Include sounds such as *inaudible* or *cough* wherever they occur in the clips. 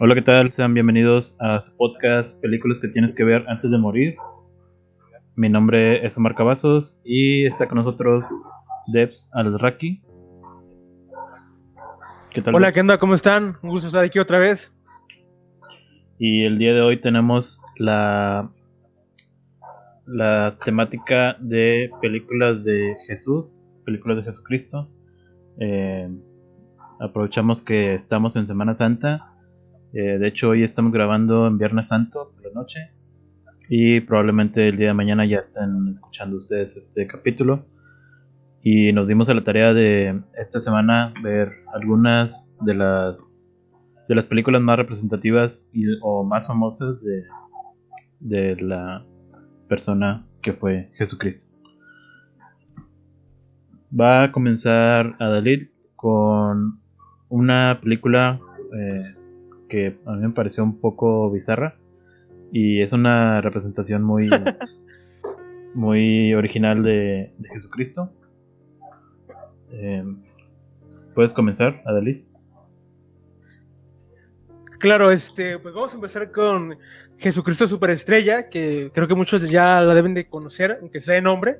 Hola, ¿qué tal? Sean bienvenidos a su podcast Películas que tienes que ver antes de morir. Mi nombre es Omar Cavazos y está con nosotros Debs Alraki. ¿Qué tal? Hola, ¿qué onda? ¿Cómo están? Un gusto estar aquí otra vez. Y el día de hoy tenemos la la temática de películas de Jesús, películas de Jesucristo. Eh, aprovechamos que estamos en Semana Santa. Eh, de hecho, hoy estamos grabando en Viernes Santo por la noche. Y probablemente el día de mañana ya estén escuchando ustedes este capítulo. Y nos dimos a la tarea de esta semana ver algunas de las de las películas más representativas y, o más famosas de, de la persona que fue Jesucristo. Va a comenzar Adalid con una película eh, que a mí me pareció un poco bizarra y es una representación muy *laughs* muy original de, Jesucristo. Eh, ¿Puedes comenzar, Adalid? Claro, este, pues vamos a empezar con Jesucristo Superestrella, que creo que muchos ya la deben de conocer, aunque sea de nombre.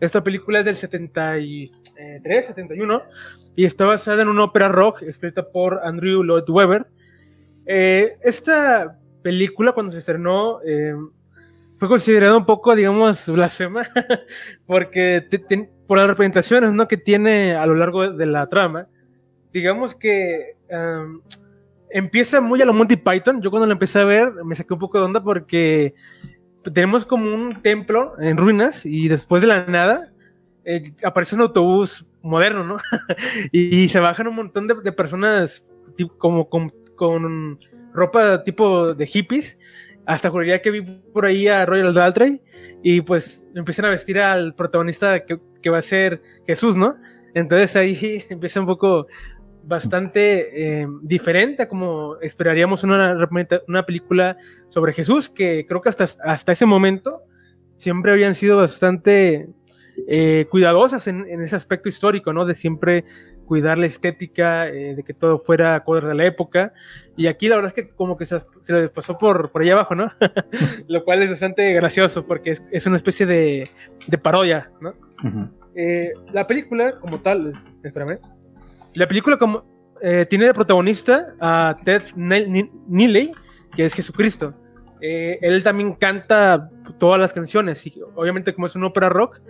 Esta película es del 73, 71 y está basada en una ópera rock escrita por Andrew Lloyd Webber. Eh, esta película, cuando se estrenó, eh, fue considerada un poco, digamos, blasfema, *laughs* porque por las representaciones ¿no? que tiene a lo largo de la trama, digamos que empieza muy a lo Monty Python. Yo cuando lo empecé a ver me saqué un poco de onda porque tenemos como un templo en ruinas y después de la nada eh, aparece un autobús moderno, ¿no? *laughs* y, se bajan un montón de, personas como ropa tipo de hippies. Hasta juraría que vi por ahí a Royal Daltrey y pues empiezan a vestir al protagonista que, que va a ser Jesús, ¿no? Entonces ahí *laughs* empieza un poco bastante eh, diferente a como esperaríamos una, una película sobre Jesús, que creo que hasta, hasta ese momento siempre habían sido bastante eh, cuidadosas en, ese aspecto histórico, ¿no? De siempre cuidar la estética, eh, de que todo fuera acorde a la época. Y aquí la verdad es que como que se, les pasó por, por allá abajo, ¿no? *laughs* Lo cual es bastante gracioso porque es, es una especie de, de parodia, ¿no? la película como tal, espérame, la película como, eh, tiene de protagonista a Ted Neely, que es Jesucristo. Eh, él también canta todas las canciones y obviamente como es una ópera rock,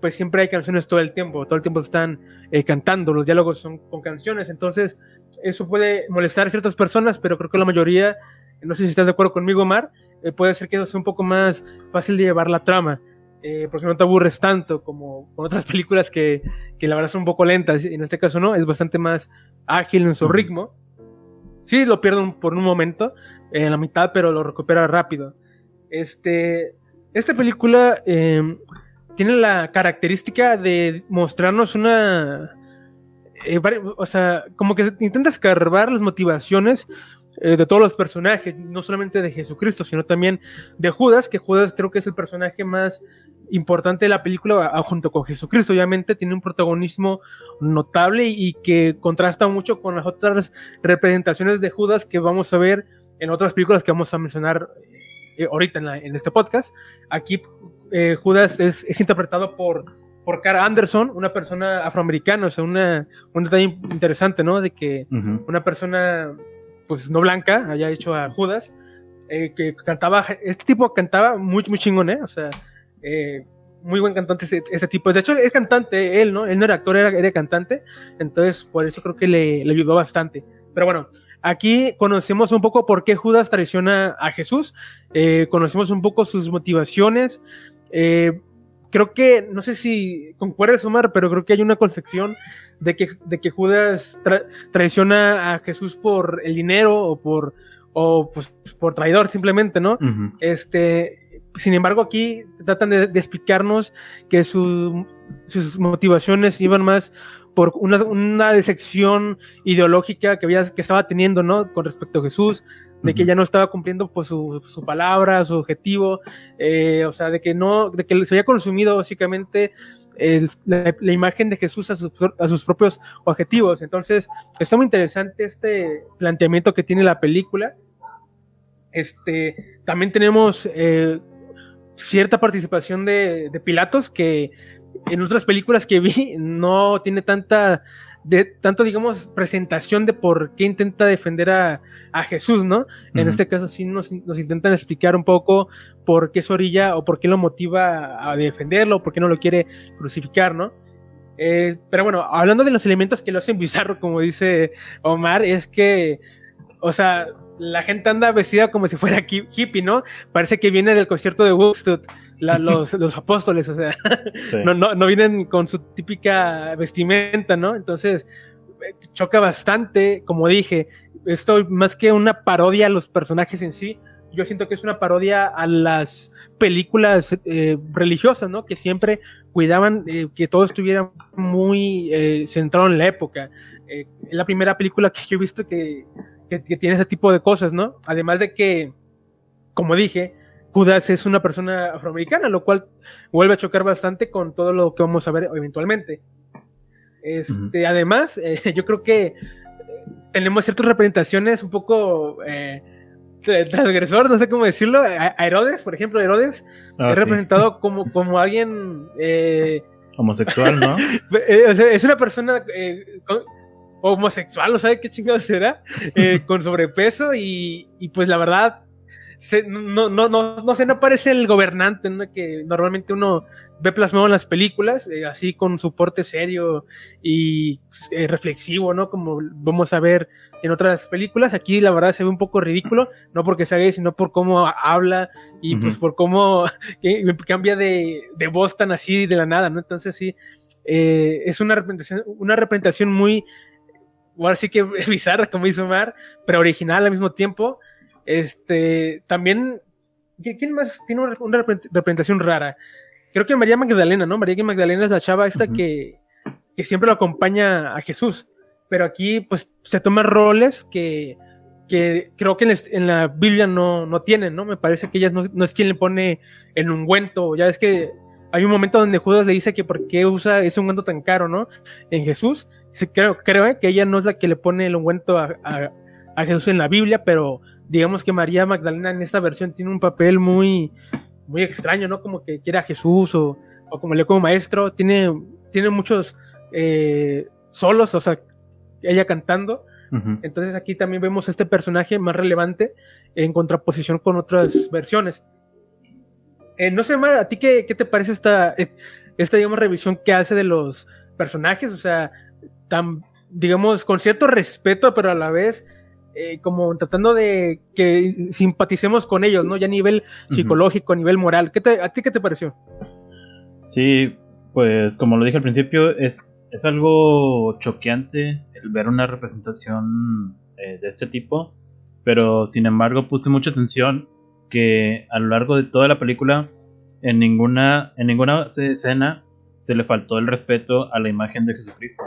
pues siempre hay canciones todo el tiempo, todo el tiempo están eh, cantando, los diálogos son con canciones, entonces eso puede molestar a ciertas personas, pero creo que la mayoría, no sé si estás de acuerdo conmigo, Omar, puede ser que sea un poco más fácil de llevar la trama. Eh, porque no te aburres tanto como con otras *laughs* películas que, que, la verdad son un poco lentas. En este caso no, es bastante más ágil en su ritmo. Sí, lo pierdo por un momento, en la mitad, pero lo recupera rápido. Este, esta película eh, tiene la característica de mostrarnos una... Eh, o sea, como que intenta escarbar las motivaciones eh, de todos los personajes, no solamente de Jesucristo, sino también de Judas, que Judas creo que es el personaje más importante de la película junto con Jesucristo. Obviamente tiene un protagonismo notable y que contrasta mucho con las otras representaciones de Judas que vamos a ver en otras películas que vamos a mencionar eh, ahorita en, este podcast. Aquí eh, Judas es, interpretado por, por Cara Anderson, una persona afroamericana, o sea, una, un detalle interesante, ¿no? De que una persona pues no blanca, haya hecho a Judas, eh, que cantaba, este tipo cantaba muy, muy chingón, ¿eh? O sea, eh, muy buen cantante ese, tipo. De hecho, es cantante él, ¿no? Él no era actor, era, era cantante, entonces por eso creo que le, le, ayudó bastante. Pero bueno, aquí conocemos un poco por qué Judas traiciona a Jesús, eh, conocemos un poco sus motivaciones. Eh, creo que, no sé si concuerdes, Omar, pero creo que hay una concepción de que, de que Judas traiciona a Jesús por el dinero o por, o pues, por traidor simplemente, ¿no? Este, sin embargo, aquí tratan de, explicarnos que sus motivaciones iban más por una, una decepción ideológica que, había, que estaba teniendo, ¿no? Con respecto a Jesús, de que ya no estaba cumpliendo pues, su, su palabra, su objetivo, eh, o sea, de que no, de que se había consumido básicamente la, imagen de Jesús a sus, propios objetivos. Entonces, está muy interesante este planteamiento que tiene la película. Este, también tenemos eh, cierta participación de, de, Pilatos que en otras películas que vi *laughs* no tiene tanta de tanto, digamos, presentación de por qué intenta defender a, Jesús, ¿no? En este caso sí nos, intentan explicar un poco por qué es orilla o por qué lo motiva a defenderlo, por qué no lo quiere crucificar, ¿no? Eh, pero bueno, hablando de los elementos que lo hacen bizarro, como dice Omar, es que, o sea, la gente anda vestida como si fuera hippie, ¿no? Parece que viene del concierto de Woodstock los, apóstoles, o sea, *laughs* no, no, vienen con su típica vestimenta, ¿no? Entonces, eh, choca bastante, como dije, esto más que una parodia a los personajes en sí, yo siento que es una parodia a las películas eh, religiosas, ¿no? Que siempre cuidaban eh, que todo estuviera muy centrado en la época. es la primera película que yo he visto que, que, tiene ese tipo de cosas, ¿no? Además de que, como dije, Judas es una persona afroamericana, lo cual vuelve a chocar bastante con todo lo que vamos a ver eventualmente. Este, Además, eh, *laughs* yo creo que eh, tenemos ciertas representaciones un poco eh, transgresor, no sé cómo decirlo. A, Herodes, por ejemplo, Herodes ah, es representado como, como alguien homosexual, ¿no? *laughs* es una persona homosexual, ¿o sabe qué chingados será? *laughs* con sobrepeso y, y pues la verdad no, no, no, no sé, no parece el gobernante que normalmente uno ve plasmado en las películas, eh, así con su porte serio y eh, reflexivo, ¿no? Como vamos a ver en otras películas. Aquí la verdad se ve un poco ridículo, no porque sea gay, sino por cómo habla y pues por cómo *laughs* cambia de, de, voz tan así de la nada, ¿no? Entonces sí, eh, es una representación, una representación muy, ahora sí que *laughs* bizarra, como hizo Omar, pero original al mismo tiempo. Este, también, ¿quién más tiene una, representación rara? Creo que María Magdalena, ¿no? María Magdalena es la chava esta que, que, siempre lo acompaña a Jesús. Pero aquí, pues, se toma roles que, que creo que en, la Biblia no, no tienen, ¿no? Me parece que ella no, no, es quien le pone el ungüento. Ya es que hay un momento donde Judas le dice que por qué usa ese ungüento tan caro, ¿no? En Jesús. Creo, creo ¿eh? que ella no es la que le pone el ungüento a, a Jesús en la Biblia, pero digamos que María Magdalena en esta versión tiene un papel muy, muy extraño, ¿no? Como que quiere a Jesús o, o como le como maestro, tiene, tiene muchos eh, solos, o sea, ella cantando. Entonces aquí también vemos este personaje más relevante en contraposición con otras versiones. Eh, no sé, más, ¿a ti qué, qué, te parece esta, esta, digamos, revisión que hace de los personajes? O sea, tan, digamos, con cierto respeto, pero a la vez eh, como tratando de que simpaticemos con ellos, ¿no? Ya a nivel psicológico, a nivel moral. ¿Qué te, ¿A ti qué te pareció? Sí, pues como lo dije al principio, es, es algo choqueante el ver una representación eh, de este tipo, pero sin embargo puse mucha atención que a lo largo de toda la película en ninguna, en ninguna escena se le faltó el respeto a la imagen de Jesucristo.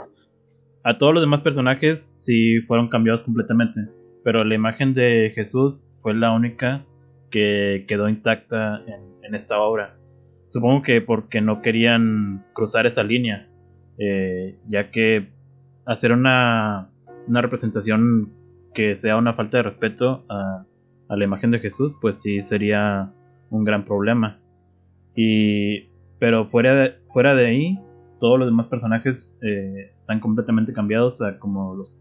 A todos los demás personajes sí fueron cambiados completamente pero la imagen de Jesús fue la única que quedó intacta en, esta obra. Supongo que porque no querían cruzar esa línea, eh, ya que hacer una, una, representación que sea una falta de respeto a, la imagen de Jesús, pues sí sería un gran problema. Y, pero fuera de, fuera de ahí, todos los demás personajes eh, están completamente cambiados a como los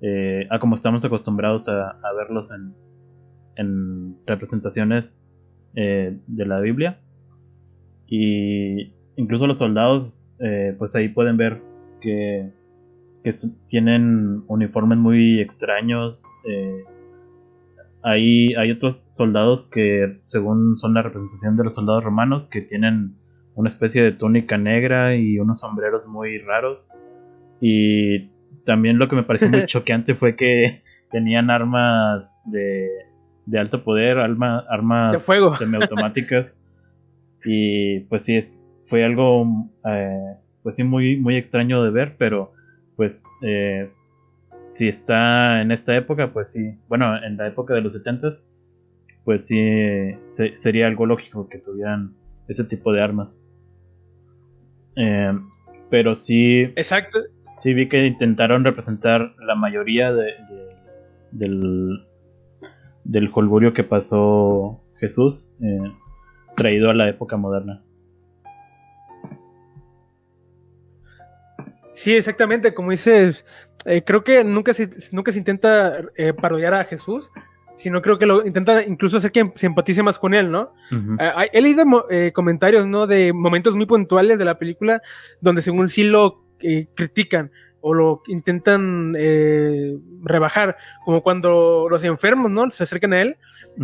eh, a como estamos acostumbrados a, verlos en, en representaciones eh, de la Biblia. Y incluso los soldados, eh, pues ahí pueden ver que, tienen uniformes muy extraños. ahí hay otros soldados que, según son la representación de los soldados romanos, que tienen una especie de túnica negra y unos sombreros muy raros. Y también lo que me pareció muy *laughs* choqueante fue que tenían armas de, de alto poder, armas de fuego. semiautomáticas. y pues sí, fue algo eh, pues sí muy, muy extraño de ver, pero pues eh, si está en esta época, pues sí, bueno, en la época de los 70 pues sí sería algo lógico que tuvieran ese tipo de armas. Eh, pero sí. Exacto. Sí vi que intentaron representar la mayoría de, del, del holgurio que pasó Jesús, eh, traído a la época moderna. Sí, exactamente, como dices, eh, creo que nunca se, nunca se intenta eh, parodiar a Jesús, sino creo que lo intenta incluso hacer que se empatice más con él, ¿no? Eh, he leído comentarios, ¿no? De momentos muy puntuales de la película donde según sí lo critican o lo intentan rebajar, como cuando los enfermos, ¿no? Se acercan a él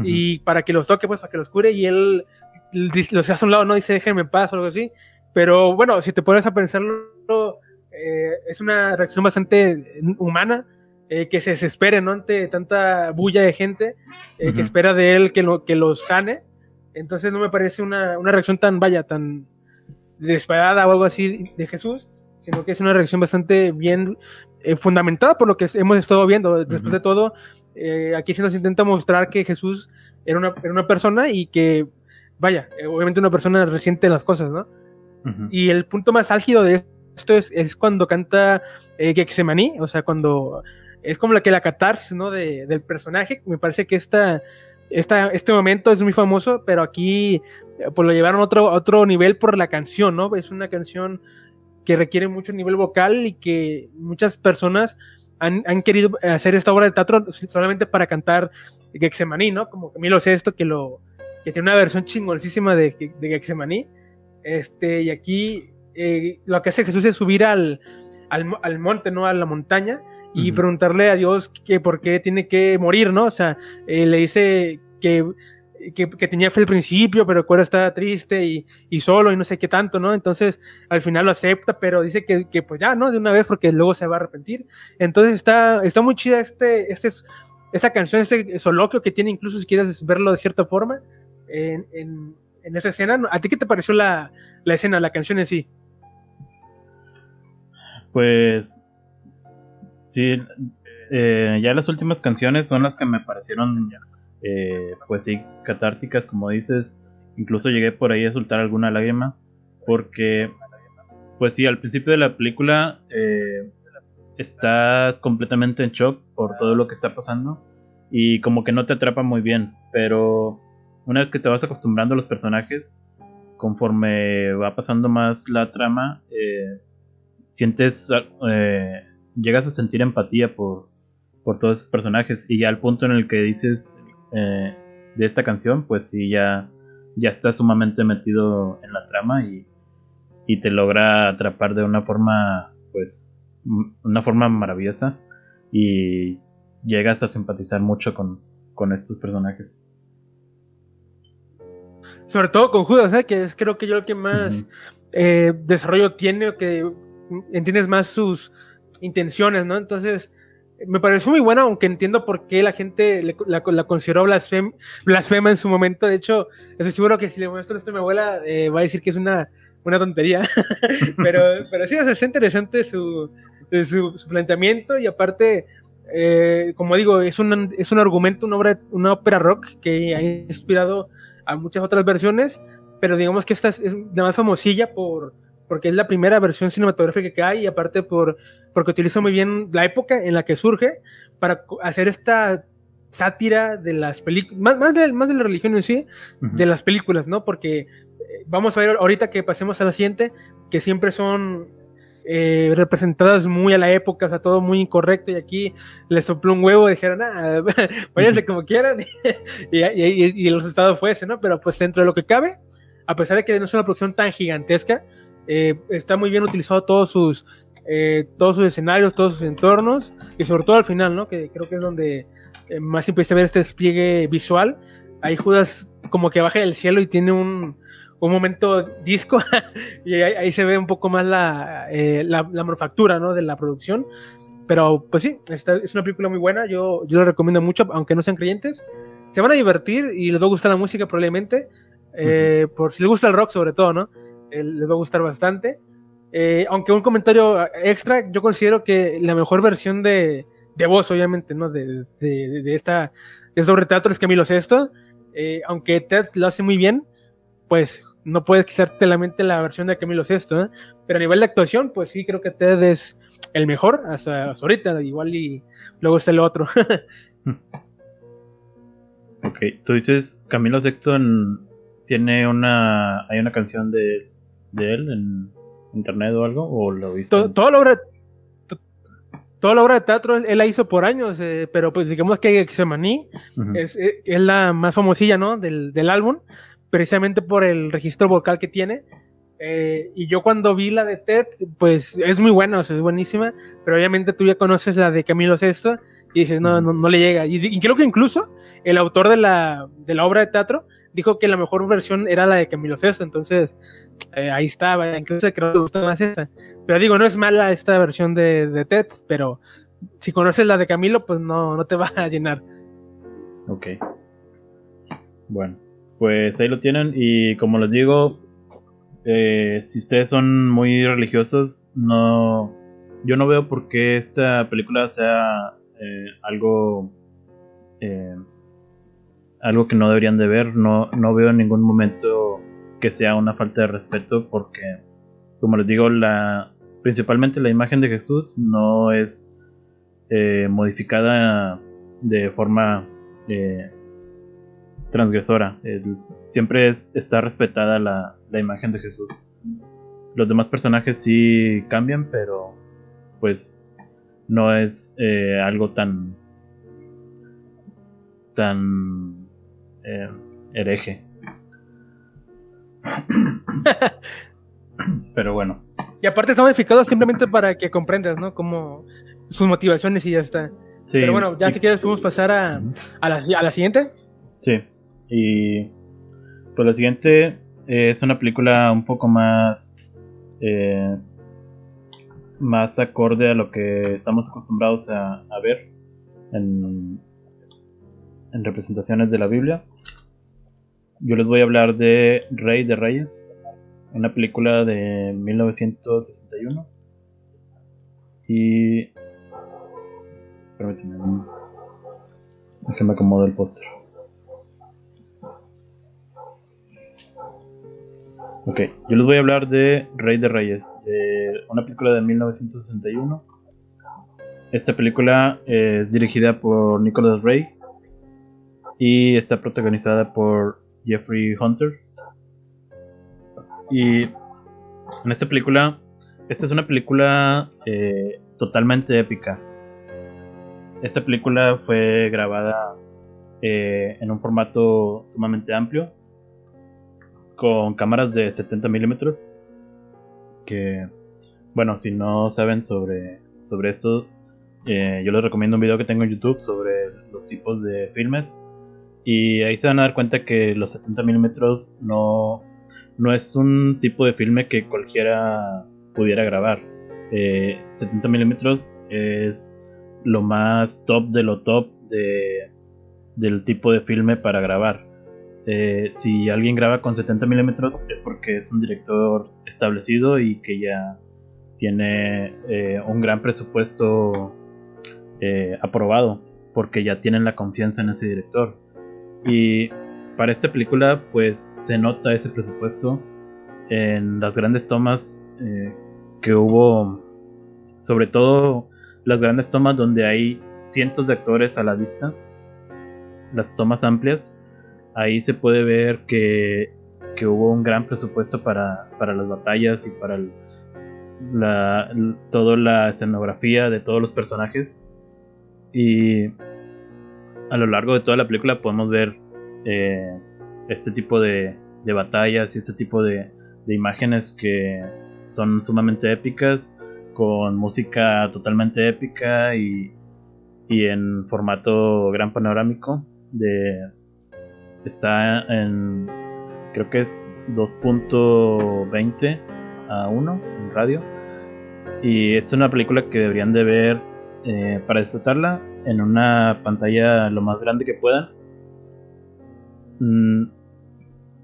y para que los toque, pues para que los cure y él los hace a un lado, ¿no? Dice déjenme en paz o algo así. Pero bueno, si te pones a pensarlo, eh, es una reacción bastante humana, eh, que se desespere ¿no? ante tanta bulla de gente eh, que espera de él que lo, que lo sane. Entonces no me parece una, una reacción tan, vaya, tan desesperada o algo así de Jesús, sino que es una reacción bastante bien fundamentada por lo que hemos estado viendo. Después de todo, aquí se nos intenta mostrar que Jesús era una, era una persona y que, vaya, obviamente una persona reciente en las cosas, ¿no? Y el punto más álgido de esto es, cuando canta eh, Gexemaní, o sea, cuando es como la que la catarsis, ¿no? De, del personaje. Me parece que esta, esta, este momento es muy famoso, pero aquí eh, pues lo llevaron a otro, otro nivel por la canción, ¿no? Es una canción que requiere mucho nivel vocal y que muchas personas han, han querido hacer esta obra de teatro solamente para cantar Gexemaní, ¿no? Como Camilo esto que lo que tiene una versión chingoncísima de, de Gexemaní. Este, y aquí eh, lo que hace Jesús es subir al, al, monte, ¿no? A la montaña y preguntarle a Dios que por qué tiene que morir, ¿no? O sea, eh, le dice que, que, tenía fe al principio, pero que ahora está triste y, y, solo y no sé qué tanto, ¿no? Entonces, al final lo acepta, pero dice que, que, pues ya, ¿no? De una vez porque luego se va a arrepentir. Entonces, está, está muy chida este, este, esta canción, este soloquio que tiene, incluso si quieres verlo de cierta forma, en, en, en esa escena. ¿A ti qué te pareció la, la escena, la canción en sí? Pues sí, eh, ya las últimas canciones son las que me parecieron, eh, pues sí, catárticas, como dices. Incluso llegué por ahí a soltar alguna lágrima, porque, pues sí, al principio de la película eh, estás completamente en shock por todo lo que está pasando y como que no te atrapa muy bien, pero una vez que te vas acostumbrando a los personajes, conforme va pasando más la trama, eh, sientes, eh, llegas a sentir empatía por, por todos esos personajes y ya al punto en el que dices eh, de esta canción, pues sí, ya, ya estás sumamente metido en la trama y, y te logra atrapar de una forma, pues, una forma maravillosa y llegas a simpatizar mucho con, con estos personajes. Sobre todo con Judas, ¿eh? que es creo que yo el que más desarrollo tiene, que entiendes más sus intenciones, ¿no? Entonces, me pareció muy buena, aunque entiendo por qué la gente la, consideró blasfema en su momento. De hecho, estoy seguro que si le muestro esto a mi abuela, eh, va a decir que es una, una tontería. *laughs* pero, pero sí, es interesante su, su, planteamiento y aparte, eh, como digo, es un, es un argumento, una, obra, una ópera rock que ha inspirado a muchas otras versiones, pero digamos que esta es la más famosilla por porque es la primera versión cinematográfica que hay y aparte por, porque utiliza muy bien la época en la que surge para hacer esta sátira de las películas, más, más, de, más de la religión en sí, de las películas, ¿no? Porque eh, vamos a ver ahorita que pasemos a la siguiente, que siempre son eh, representadas muy a la época, o sea, todo muy incorrecto y aquí les sopló un huevo y dijeron, ah, *laughs* váyanse como quieran *laughs* y, y, el resultado fue ese, ¿no? Pero pues dentro de lo que cabe, a pesar de que no es una producción tan gigantesca, eh, está muy bien utilizado todos sus, eh, todos sus escenarios, todos sus entornos y sobre todo al final, ¿no? Que creo que es donde eh, más empieza a ver este despliegue visual. Ahí Judas como que baja del cielo y tiene un, un momento disco *laughs* y ahí, se ve un poco más la, la, manufactura, ¿no? De la producción. Pero pues sí, esta es una película muy buena, yo, yo la recomiendo mucho, aunque no sean creyentes. Se van a divertir y les va a gustar la música probablemente, por si les gusta el rock sobre todo, ¿no? Les va a gustar bastante. Eh, aunque un comentario extra, yo considero que la mejor versión de, de voz, obviamente, ¿no? De, de, esta, de sobre teatro es Camilo Sesto. Eh, aunque Ted lo hace muy bien, pues no puedes quitarte la mente la versión de Camilo Sesto, ¿eh? pero a nivel de actuación, pues sí, creo que Ted es el mejor hasta, ahorita, igual y luego está el otro. *laughs* ok, tú dices Camilo Sexto tiene una, hay una canción de, de él en internet o algo, o lo viste? toda la obra toda la obra de teatro él, la hizo por años, eh, pero pues digamos que Exemaní es, eh, es, la más famosilla, ¿no? Del, del, álbum, precisamente por el registro vocal que tiene. Eh, y yo cuando vi la de Ted, pues es muy buena, o sea, es buenísima, pero obviamente tú ya conoces la de Camilo Sesto y dices, no, no, no le llega. Y, y, creo que incluso el autor de la, de la obra de teatro dijo que la mejor versión era la de Camilo Sesto, entonces eh, ahí estaba, incluso creo que me gustó más esta. Pero digo, no es mala esta versión de, de Ted, pero si conoces la de Camilo, pues no, no te va a llenar. Ok. Bueno, pues ahí lo tienen y como les digo, eh, si ustedes son muy religiosos, no, yo no veo por qué esta película sea eh, algo algo que no deberían de ver. No, no veo en ningún momento que sea una falta de respeto porque, como les digo, la, principalmente la imagen de Jesús no es eh, modificada de forma eh, transgresora. siempre es, está respetada la, la, imagen de Jesús. Los demás personajes sí cambian, pero pues no es eh, algo tan tan eh, hereje. *coughs* Pero bueno. Y aparte está modificado simplemente para que comprendas, ¿no? Como sus motivaciones y ya está. Pero bueno, ya si quieres podemos pasar a, a, la, a la siguiente. Sí. Y pues la siguiente es una película un poco más eh, más acorde a lo que estamos acostumbrados a, a ver en, en representaciones de la Biblia. Yo les voy a hablar de Rey de Reyes, una película de 1961. Y. Permítanme. Déjenme acomodo el póster. Ok, yo les voy a hablar de Rey de Reyes, de una película de 1961. Esta película es dirigida por Nicholas Ray y está protagonizada por Jeffrey Hunter. Y en esta película, esta es una película eh, totalmente épica. Esta película fue grabada eh, en un formato sumamente amplio, con cámaras de 70 milímetros. Que, bueno, si no saben sobre, sobre esto, eh, yo les recomiendo un video que tengo en YouTube sobre los tipos de filmes y ahí se van a dar cuenta que los 70 milímetros no, no es un tipo de filme que cualquiera pudiera grabar. 70 eh, milímetros es lo más top de lo top de, del tipo de filme para grabar. Eh, si alguien graba con 70 milímetros es porque es un director establecido y que ya tiene eh, un gran presupuesto aprobado porque ya tienen la confianza en ese director. Y para esta película, pues se nota ese presupuesto en las grandes tomas eh, que hubo, sobre todo las grandes tomas donde hay cientos de actores a la vista, las tomas amplias, ahí se puede ver que, que hubo un gran presupuesto para, para las batallas y para la, toda la escenografía de todos los personajes. Y a lo largo de toda la película podemos ver eh, este tipo de, batallas y este tipo de, imágenes que son sumamente épicas, con música totalmente épica y, y en formato gran panorámico. De, está en, creo que es 2.20 a 1 en radio. Y es una película que deberían de ver eh, para disfrutarla en una pantalla lo más grande que puedan. Mm,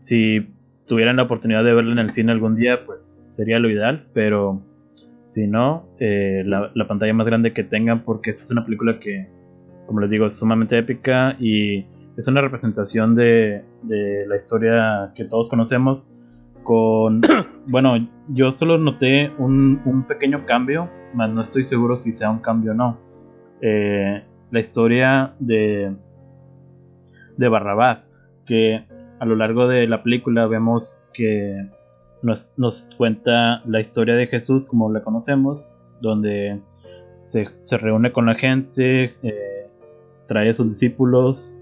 si tuvieran la oportunidad de verla en el cine algún día, pues sería lo ideal, pero si no, eh, la, pantalla más grande que tengan, porque esta es una película que, como les digo, es sumamente épica y es una representación de, de la historia que todos conocemos con... *coughs* bueno, yo solo noté un, un, pequeño cambio, más no estoy seguro si sea un cambio o no. Eh, la historia de, de Barrabás, que a lo largo de la película vemos que nos, nos cuenta la historia de Jesús como la conocemos, donde se, se reúne con la gente, eh, trae a sus discípulos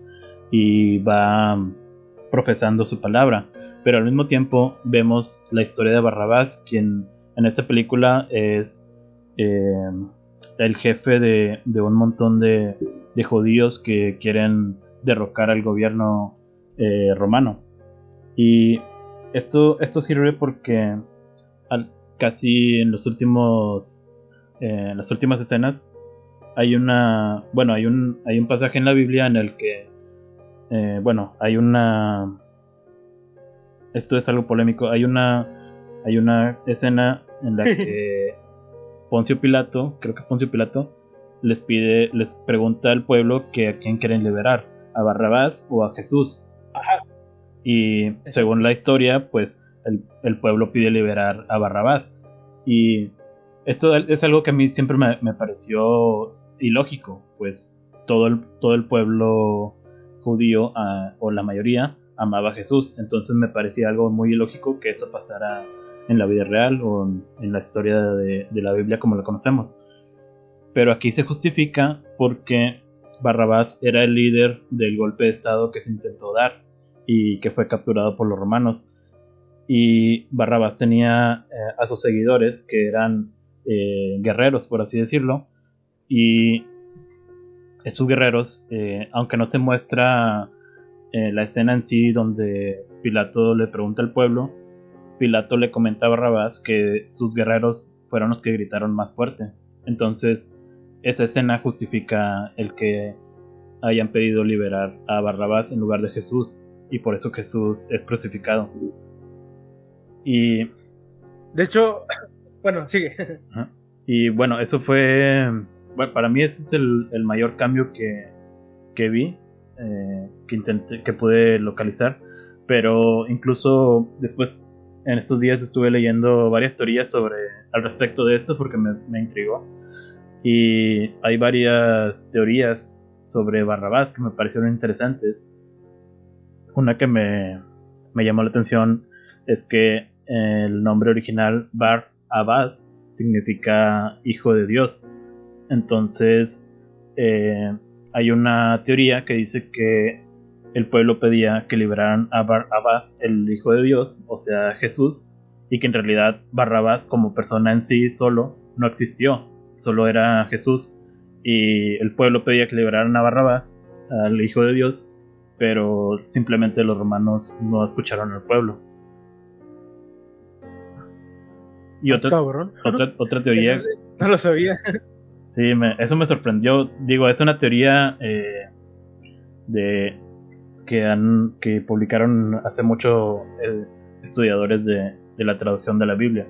y va profesando su palabra. Pero al mismo tiempo vemos la historia de Barrabás, quien en esta película es eh, el jefe de, un montón de, de, judíos que quieren derrocar al gobierno eh, romano. Y esto, esto sirve porque casi en los últimos en las últimas escenas hay una bueno hay un hay un pasaje en la Biblia en el que eh, bueno hay una esto es algo polémico hay una hay una escena en la *laughs* que Poncio Pilato creo que Poncio Pilato les pide les pregunta al pueblo que a quién quieren liberar a Barrabás o a Jesús y según la historia, pues el, pueblo pide liberar a Barrabás. Y esto es algo que a mí siempre me, pareció ilógico, pues todo el, todo el pueblo judío, ah, o la mayoría, amaba a Jesús. Entonces me parecía algo muy ilógico que eso pasara en la vida real o en, la historia de, la Biblia como la conocemos. Pero aquí se justifica porque Barrabás era el líder del golpe de Estado que se intentó dar y que fue capturado por los romanos. Y Barrabás tenía eh, a sus seguidores que eran eh, guerreros, por así decirlo. Y estos guerreros, eh, aunque no se muestra la escena en sí donde Pilato le pregunta al pueblo, Pilato le comenta a Barrabás que sus guerreros fueron los que gritaron más fuerte. Entonces, esa escena justifica el que hayan pedido liberar a Barrabás en lugar de Jesús y por eso Jesús es crucificado. Y... De hecho, *coughs* bueno, sigue. Y bueno, eso fue... Bueno, para mí ese es el, mayor cambio que, que vi, eh, que, intenté, que pude localizar. Pero incluso después, en estos días estuve leyendo varias teorías sobre al respecto de esto porque me, intrigó. Y hay varias teorías sobre Barrabás que me parecieron interesantes. Una que me, llamó la atención es que el nombre original Bar Abad significa hijo de Dios. Entonces eh, hay una teoría que dice que el pueblo pedía que liberaran a Bar el hijo de Dios, o sea Jesús, y que en realidad Barrabás como persona en sí solo no existió, solo era Jesús. Y el pueblo pedía que liberaran a Barrabás, al hijo de Dios, pero simplemente los romanos no escucharon al pueblo. Y otra, otra, teoría. no lo sabía. Sí, eso me sorprendió. Digo, es una teoría eh, de que han que publicaron hace mucho eh, estudiadores de, la traducción de la Biblia,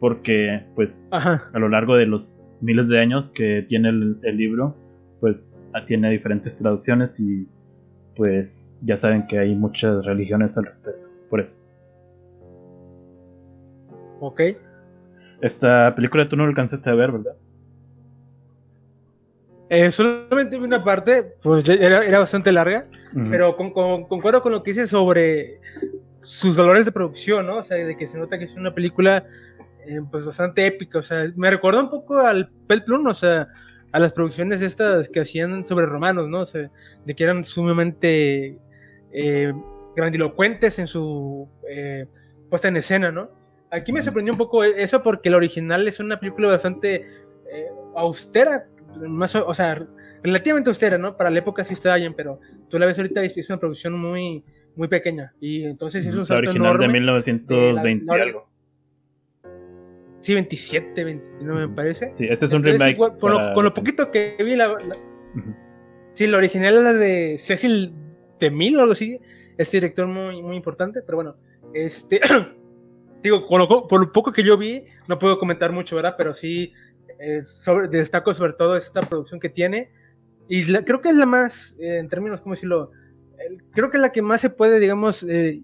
porque pues a lo largo de los miles de años que tiene el, el libro, pues tiene diferentes traducciones y pues ya saben que hay muchas religiones al respecto, por eso. Ok. Esta película tú no alcanzaste a ver, ¿verdad? Eh, solamente vi una parte, pues era, bastante larga, pero con, concuerdo con lo que dice sobre sus dolores de producción, ¿no? O sea, de que se nota que es una película eh, pues bastante épica, o sea, me recuerda un poco al Pel Plum, o sea, a las producciones estas que hacían sobre romanos, ¿no? O sea, de que eran sumamente eh, grandilocuentes en su eh, puesta en escena, ¿no? Aquí me sorprendió un poco eso porque el original es una película bastante eh, austera, más, o sea, relativamente austera, ¿no? Para la época sí está bien, pero tú la ves ahorita y es una producción muy, muy pequeña. Y entonces es un salto original de 1920 y algo. Sí, 27, 29 me parece. Sí, este es un remake. con, lo, poquito que vi, la, sí, la original es la de Cecil Mil o algo así. Es director muy, muy importante, pero bueno, este. *clears throat* digo, por lo poco que yo vi, no puedo comentar mucho, ¿verdad? Pero sí eh, sobre, destaco sobre todo esta producción que tiene. Y creo que es la más, eh, en términos, ¿cómo decirlo? creo que es la que más se puede, digamos, eh,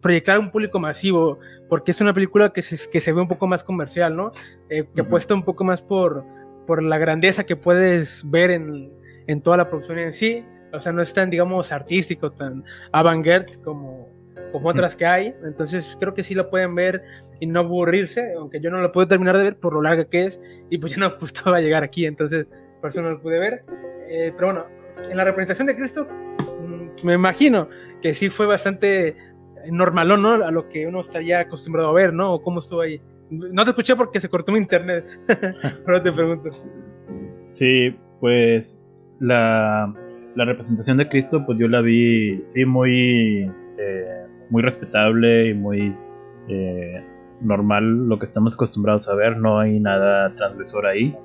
proyectar a un público masivo, porque es una película que se, que se ve un poco más comercial, ¿no? Eh, que apuesta un poco más por, por la grandeza que puedes ver en, en toda la producción en sí. O sea, no es tan, digamos, artístico, tan avant-garde como, como otras que hay. Entonces creo que sí lo pueden ver y no aburrirse, aunque yo no lo puedo terminar de ver por lo larga que es y pues ya no me *laughs* gustaba llegar aquí, entonces por eso no lo pude ver. Eh, pero bueno, en la representación de Cristo, mm, me imagino que sí fue bastante normalón, ¿no? A lo que uno estaría acostumbrado a ver, ¿no? O cómo estuvo ahí. No te escuché porque se cortó mi internet, *laughs* pero te pregunto. Sí, pues la, la representación de Cristo, pues yo la vi, sí, muy, eh, muy respetable y muy eh, normal, lo que estamos acostumbrados a ver, no hay nada transgresor ahí.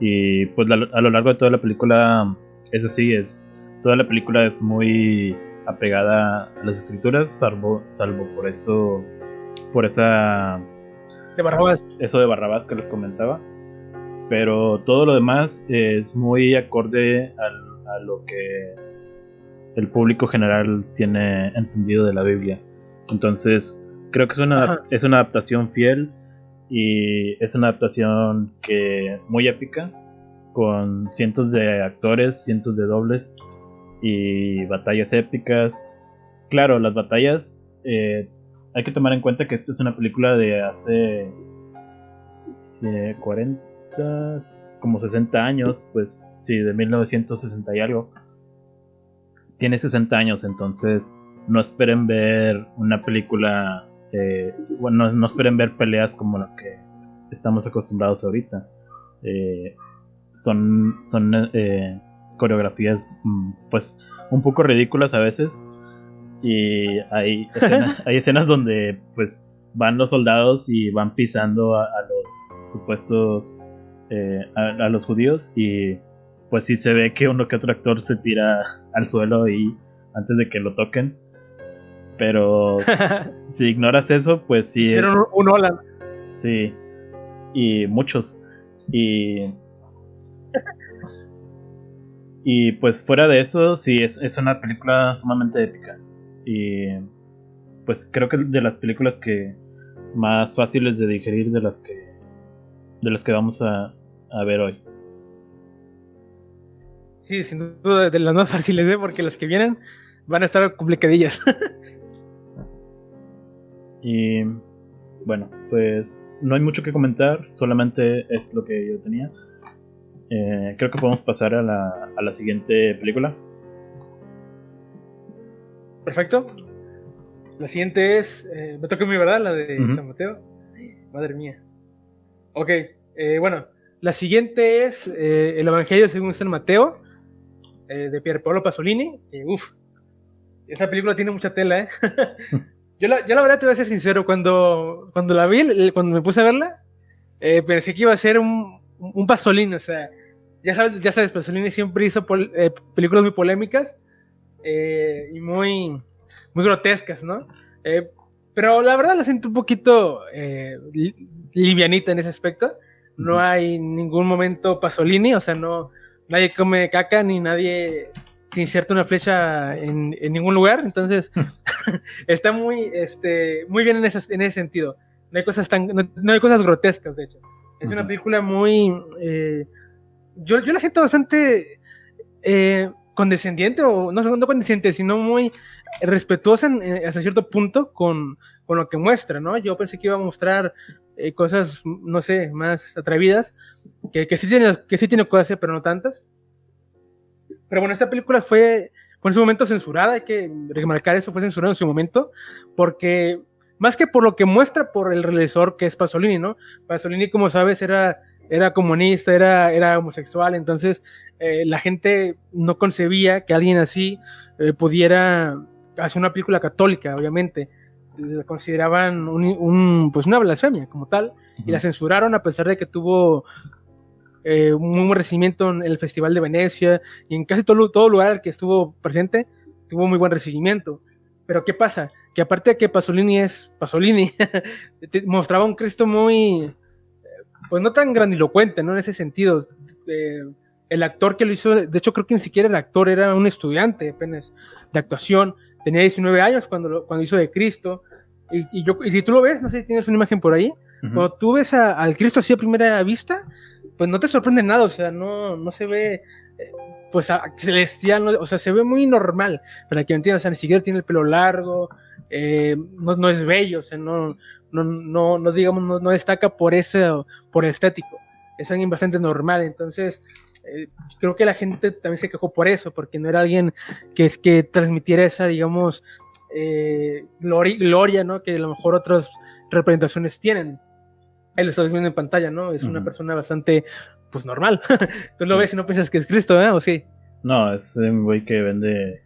Y pues a lo largo de toda la película es así, es, toda la película es muy apegada a las escrituras, salvo, salvo por eso, por esa... De Barrabás. Eso de Barrabás que les comentaba. Pero todo lo demás es muy acorde a lo que el público general tiene entendido de la Biblia. Entonces, creo que es una, es una adaptación fiel y es una adaptación que muy épica con cientos de actores, cientos de dobles y batallas épicas. Claro, las batallas eh, hay que tomar en cuenta que esto es una película de hace 40, como 60 años, pues sí, de 1960 y algo. Tiene 60 años, entonces no esperen ver una película eh, bueno, no esperen ver peleas como las que estamos acostumbrados ahorita. Eh, son son eh, coreografías mm, pues un poco ridículas a veces y hay, *laughs* hay escenas donde pues van los soldados y van pisando a, los supuestos a, los judíos y pues sí se ve que uno que otro actor se tira al suelo y antes de que lo toquen pero *laughs* si ignoras eso, pues sí. Hicieron un hola. Sí. Y muchos. Y. y pues fuera de eso, sí, es, es una película sumamente épica. Y. Pues creo que de las películas que más fáciles de digerir de las que. de las que vamos a, a ver hoy. Sí, sin duda de las más fáciles, ¿eh? porque las que vienen van a estar complicadillas. *laughs* Y bueno, pues no hay mucho que comentar, solamente es lo que yo tenía. Eh, creo que podemos pasar a la, a la siguiente película. Perfecto. La siguiente es. Eh, me toca mi verdad, la de San Mateo. Madre mía. Ok, eh, bueno. La siguiente es El Evangelio según San Mateo, de Pier Paolo Pasolini. uf, esta película tiene mucha tela, ¿eh? *laughs* Yo la, yo la verdad te voy a ser sincero, cuando, cuando la vi, cuando me puse a verla, eh, pensé que iba a ser un, un Pasolini, o sea, ya sabes, ya sabes Pasolini siempre hizo eh, películas muy polémicas eh, y muy, muy grotescas, ¿no? pero la verdad la siento un poquito livianita en ese aspecto. No hay ningún momento Pasolini, o sea, no, nadie come caca ni nadie se inserta una flecha en, ningún lugar, entonces *laughs* está muy, este, muy bien en ese, en ese sentido. No hay cosas tan, no, hay cosas grotescas, de hecho. Es una película muy, eh, yo, yo la siento bastante eh, condescendiente, o no, no condescendiente, sino muy respetuosa eh, hasta cierto punto con, con, lo que muestra, ¿no? Yo pensé que iba a mostrar cosas, no sé, más atrevidas, que, que, sí tiene, que sí tiene cosas, pero no tantas. Pero bueno, esta película fue, fue en su momento censurada, hay que remarcar eso, fue censurada en su momento, porque más que por lo que muestra por el realizador que es Pasolini, ¿no? Pasolini, como sabes, era, era comunista, era, era homosexual, entonces eh, la gente no concebía que alguien así eh, pudiera hacer una película católica, obviamente. La consideraban un, pues una blasfemia como tal, y la censuraron a pesar de que tuvo eh, un muy buen recibimiento en el Festival de Venecia y en casi todo, todo lugar que estuvo presente, tuvo muy buen recibimiento. Pero ¿qué pasa? Que aparte de que Pasolini es Pasolini, *laughs* mostraba un Cristo muy, pues no tan grandilocuente, ¿no? En ese sentido. Eh, el actor que lo hizo, de hecho creo que ni siquiera el actor, era un estudiante apenas de actuación, tenía 19 años cuando, cuando hizo de Cristo, y, yo, y si tú lo ves, no sé si tienes una imagen por ahí, cuando tú ves al Cristo así a primera vista, pues no te sorprende nada, o sea, no, no se ve eh, pues celestial, o sea, se ve muy normal, para que me entiendan, o sea, ni siquiera tiene el pelo largo, eh, no, es bello, o sea, no, no, no, digamos, no, no, destaca por ese, por estético, es alguien bastante normal, entonces eh, creo que la gente también se quejó por eso, porque no era alguien que, transmitiera esa, digamos, gloria, ¿no? Que a lo mejor otras representaciones tienen. Él lo está viendo en pantalla, ¿no? Es una persona bastante, pues, normal. *laughs* Tú lo ves y no piensas que es Cristo, ¿eh? ¿O sí? No, es un güey que vende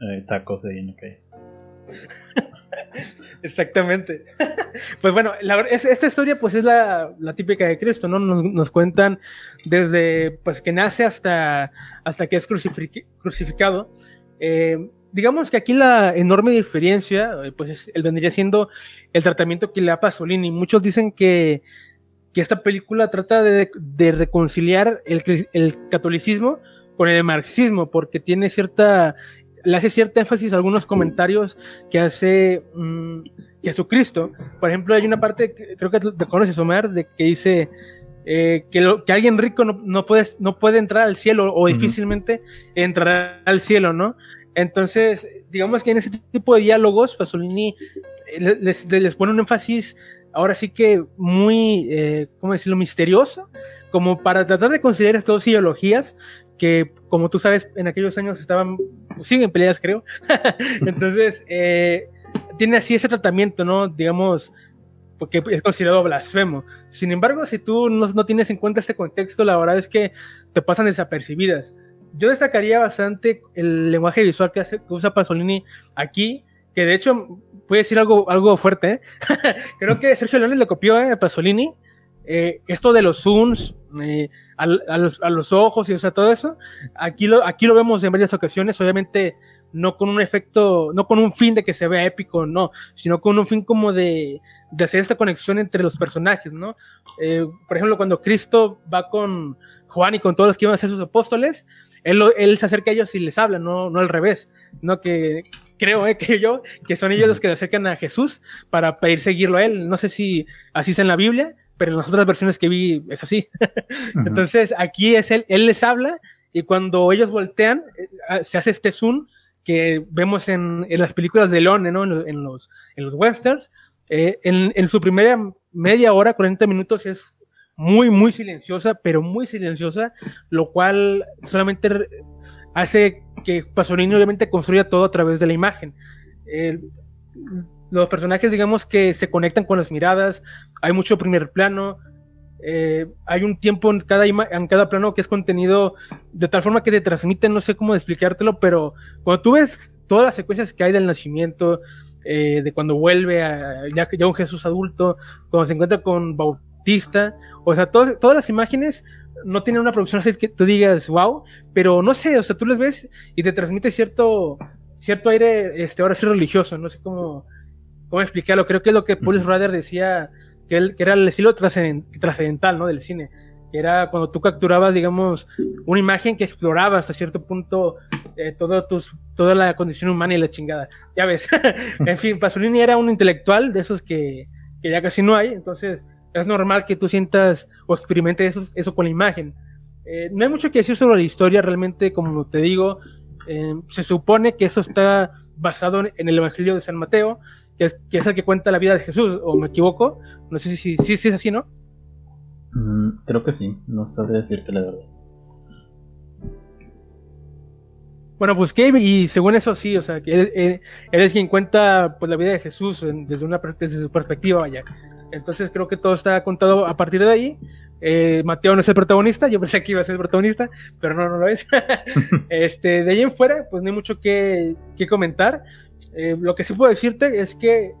eh, tacos ahí en *laughs* Exactamente. *laughs* pues bueno, esta historia pues es la, típica de Cristo, ¿no? Nos, cuentan desde pues que nace hasta, hasta que es crucificado. Eh, digamos que aquí la enorme diferencia, eh, pues él vendría siendo el tratamiento que le da a Pasolini. Muchos dicen que, que esta película trata de, de reconciliar el, el, catolicismo con el marxismo, porque tiene cierta le hace cierta énfasis a algunos comentarios que hace mm, Jesucristo. Por ejemplo, hay una parte, creo que te conoces, Omar, de que dice eh, que, que, alguien rico no, no, puede, no puede entrar al cielo o difícilmente entrará al cielo, ¿no? Entonces, digamos que en ese tipo de diálogos, Pasolini les, les pone un énfasis ahora sí que muy, eh, ¿cómo decirlo?, misterioso, como para tratar de considerar estas dos ideologías, que como tú sabes, en aquellos años estaban, siguen peleas, creo. *laughs* Entonces, eh, tiene así ese tratamiento, ¿no? Digamos, porque es considerado blasfemo. Sin embargo, si tú no, tienes en cuenta este contexto, la verdad es que te pasan desapercibidas. Yo destacaría bastante el lenguaje visual que, hace, que usa Pasolini aquí, que de hecho puede decir algo, algo fuerte. ¿eh? *laughs* Creo que Sergio Leone le copió ¿eh? a Pasolini eh, esto de los zooms eh, a, los, ojos y o sea, todo eso, aquí lo, aquí lo vemos en varias ocasiones, obviamente no con un efecto, no con un fin de que se vea épico, no, sino con un fin como de, de hacer esta conexión entre los personajes, ¿no? Eh, por ejemplo, cuando Cristo va con Juan y con todos los que iban a ser sus apóstoles, él, él se acerca a ellos y les habla, no, no al revés, no que creo *laughs* que yo, que son ellos los que se acercan a Jesús para pedir seguirlo a él. No sé si así es en la Biblia, pero en las otras versiones que vi es así. *laughs* Entonces, aquí es él, él les habla y cuando ellos voltean, eh, ah, se hace este zoom que vemos en, en las películas de Leone, ¿no? En, los, en los westerns. Eh, en, en, su primera media hora, 40 minutos, es muy, muy silenciosa, pero muy silenciosa, lo cual solamente hace que Pasolini obviamente construya todo a través de la imagen. los personajes, digamos que se conectan con las miradas, hay mucho primer plano, eh, hay un tiempo en cada, en cada plano que es contenido de tal forma que te transmite, no sé cómo explicártelo, pero cuando tú ves todas las secuencias que hay del nacimiento, eh, de cuando vuelve a ya, ya, un Jesús adulto, cuando se encuentra con Bautista, o sea, todas las imágenes no tienen una producción así que tú digas, wow, pero no sé, o sea, tú les ves y te transmite cierto, cierto aire, este, ahora sí religioso, no sé cómo, cómo explicarlo, creo que es lo que Paul Schrader decía que, era el estilo trascendental ¿no? del cine, que era cuando tú capturabas, digamos, una imagen que exploraba hasta cierto punto eh, todo tus, toda la condición humana y la chingada. Ya ves, *laughs* en fin, Pasolini era un intelectual de esos que, que, ya casi no hay, entonces es normal que tú sientas o experimentes eso, eso con la imagen. Eh, no hay mucho que decir sobre la historia, realmente, como te digo, eh, se supone que eso está basado en el Evangelio de San Mateo, que es, que es el que cuenta la vida de Jesús, o me equivoco, no sé si, si, si es así, ¿no? Mm, creo que sí, no sabría decirte la verdad. Bueno, pues que y según eso sí, o sea, que él, es quien cuenta pues la vida de Jesús desde una desde su perspectiva, vaya. Entonces creo que todo está contado a partir de ahí. Eh, Mateo no es el protagonista, yo pensé que iba a ser el protagonista, pero no, no lo es. *laughs* este, de ahí en fuera, pues no hay mucho que, que comentar. Eh, lo que sí puedo decirte es que,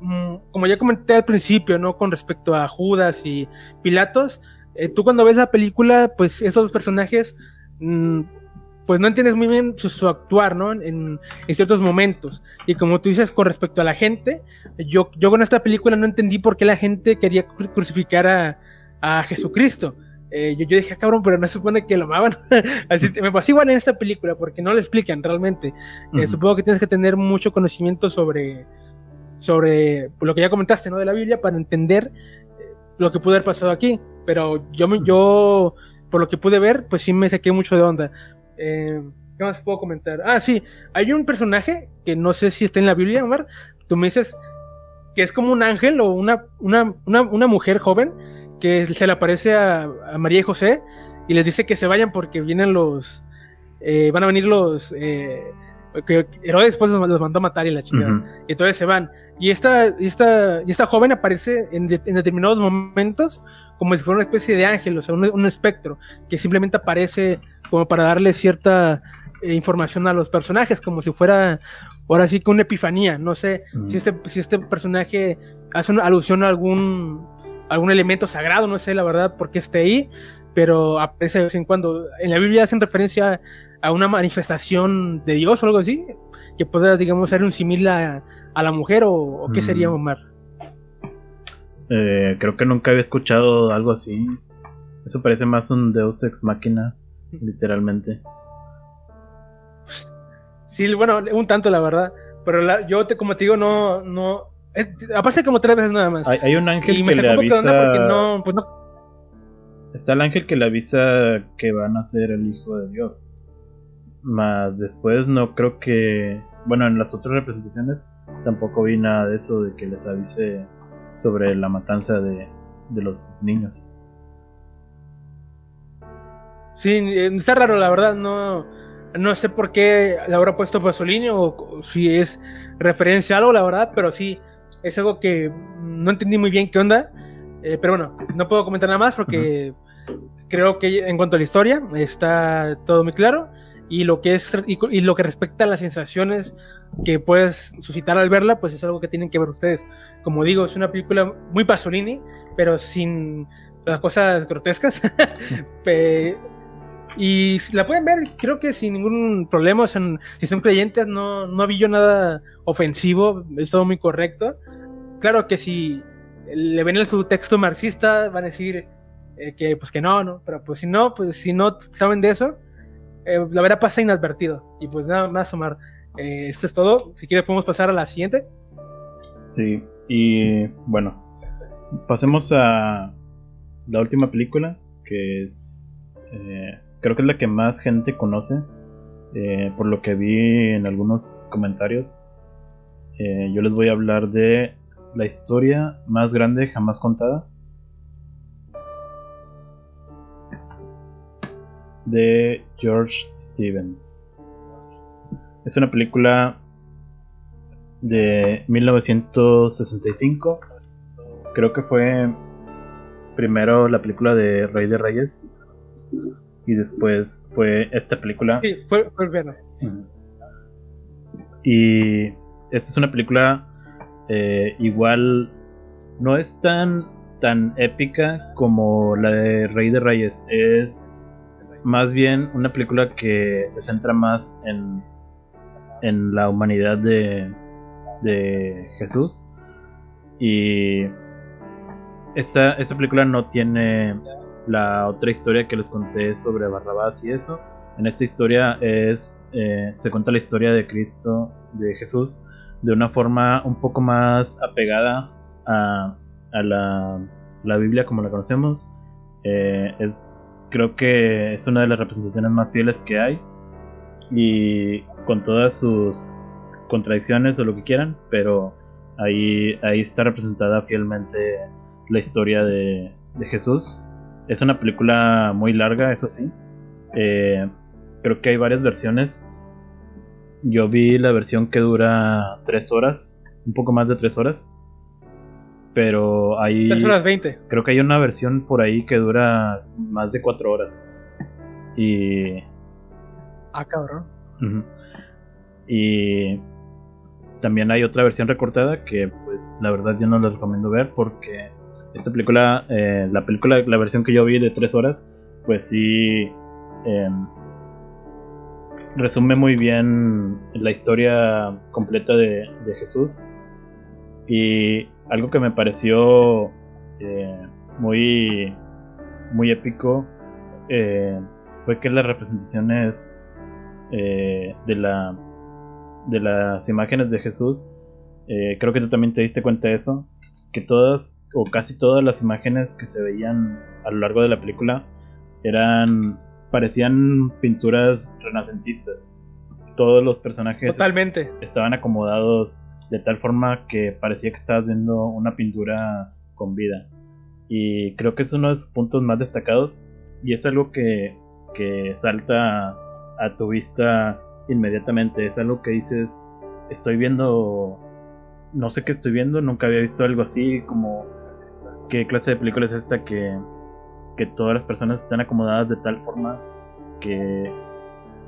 mm, como ya comenté al principio, ¿no? Con respecto a Judas y Pilatos, eh, tú cuando ves la película, pues esos dos personajes, mm, pues no entiendes muy bien su, actuar, ¿no? En, en, ciertos momentos. Y como tú dices, con respecto a la gente, yo, yo con esta película no entendí por qué la gente quería crucificar a, a Jesucristo. eh, yo, yo, dije, ah, cabrón, pero no se supone que lo amaban. *laughs* Así me pasó igual en esta película, porque no lo explican realmente. Eh, supongo que tienes que tener mucho conocimiento sobre, sobre lo que ya comentaste, ¿no? De la Biblia para entender eh, lo que pudo haber pasado aquí. Pero yo, yo, por lo que pude ver, pues sí me saqué mucho de onda. ¿Qué más puedo comentar? Ah, sí, hay un personaje que no sé si está en la Biblia, Omar. Tú me dices que es como un ángel o una, una, una, una mujer joven que se le aparece a, María y José y les dice que se vayan porque vienen los. Eh, van a venir los. Eh, que Herodes después los, mandó a matar y la chingada. Y entonces se van. Y esta, esta, y esta joven aparece en, determinados momentos como si fuera una especie de ángel, o sea, un, espectro, que simplemente aparece como para darle cierta eh, información a los personajes, como si fuera ahora sí que una epifanía. No sé si, este, si este personaje hace una alusión a algún algún elemento sagrado, no sé la verdad por qué esté ahí, pero aparece de vez en cuando. En la Biblia hacen referencia a una manifestación de Dios o algo así, que pueda, digamos, ser un simil a, la mujer o, qué sería mm. Omar. Eh, creo que nunca había escuchado algo así. Eso parece más un Deus ex máquina, literalmente. Sí, bueno, un tanto la verdad. Pero yo, te, como te digo, no, no, aparece como tres veces nada más. Hay, un ángel que le avisa. Pues Está el ángel que le avisa que van a ser el hijo de Dios. Más después no creo que. Bueno, en las otras representaciones tampoco vi nada de eso, de que les avise sobre la matanza de, de los niños. Sí, está raro, la verdad, no, no sé por qué le habrá puesto Pasolini o si es referencia a algo, la verdad, pero sí, es algo que no entendí muy bien qué onda, eh, pero bueno, no puedo comentar nada más porque creo que en cuanto a la historia está todo muy claro y lo que es y, lo que respecta a las sensaciones que puedes suscitar al verla, pues es algo que tienen que ver ustedes. Como digo, es una película muy Pasolini, pero sin las cosas grotescas. *laughs* y la pueden ver, creo que sin ningún problema. si son creyentes, no, no vi yo nada ofensivo, es todo muy correcto. Claro que si le ven el texto marxista, van a decir eh, que pues que no, no, pero pues si no, pues si no saben de eso, eh, la verdad pasa inadvertido. Y pues nada más, Omar, eh, esto es todo. Si quieres podemos pasar a la siguiente. Sí, y bueno, pasemos a la última película, que es, creo que es la que más gente conoce, por lo que vi en algunos comentarios. Eh, yo les voy a hablar de la historia más grande jamás contada. De George Stevens. Es una película de 1965. Creo que fue primero la película de Rey de Reyes. Y después fue esta película. Sí, fue, fue Y esta es una película eh, igual no es tan tan épica como la de Rey de Reyes. Es más bien una película que se centra más en, en la humanidad de, de Jesús. Y esta, esta película no tiene la otra historia que les conté sobre Barrabás y eso. En esta historia es eh, se cuenta la historia de Cristo, de Jesús, de una forma un poco más apegada a, la, Biblia como la conocemos. Eh, es, creo que es una de las representaciones más fieles que hay y con todas sus contradicciones o lo que quieran, pero ahí, ahí está representada fielmente la historia de, Jesús. Es una película muy larga, eso sí. Eh, creo que hay varias versiones yo vi la versión que dura 3 horas, un poco más de 3 horas. Pero hay. 3 horas 20. Creo que hay una versión por ahí que dura más de 4 horas. Y. Ah, cabrón. Y. También hay otra versión recortada que, pues, la verdad yo no la recomiendo ver porque esta película, eh, la película, la versión que yo vi de 3 horas, pues sí. Eh, resume muy bien la historia completa de, Jesús. Y algo que me pareció eh, muy muy épico eh, fue que las representaciones eh, de, la, de las imágenes de Jesús, creo que tú también te diste cuenta de eso, que todas o casi todas las imágenes que se veían a lo largo de la película eran parecían pinturas renacentistas. Todos los personajes Totalmente. estaban acomodados de tal forma que parecía que estabas viendo una pintura con vida. Y creo que es uno de los puntos más destacados y es algo que, que salta a tu vista inmediatamente. Es algo que dices, estoy viendo, no sé qué estoy viendo, nunca había visto algo así, como qué clase de película es esta que, que todas las personas están acomodadas de tal forma que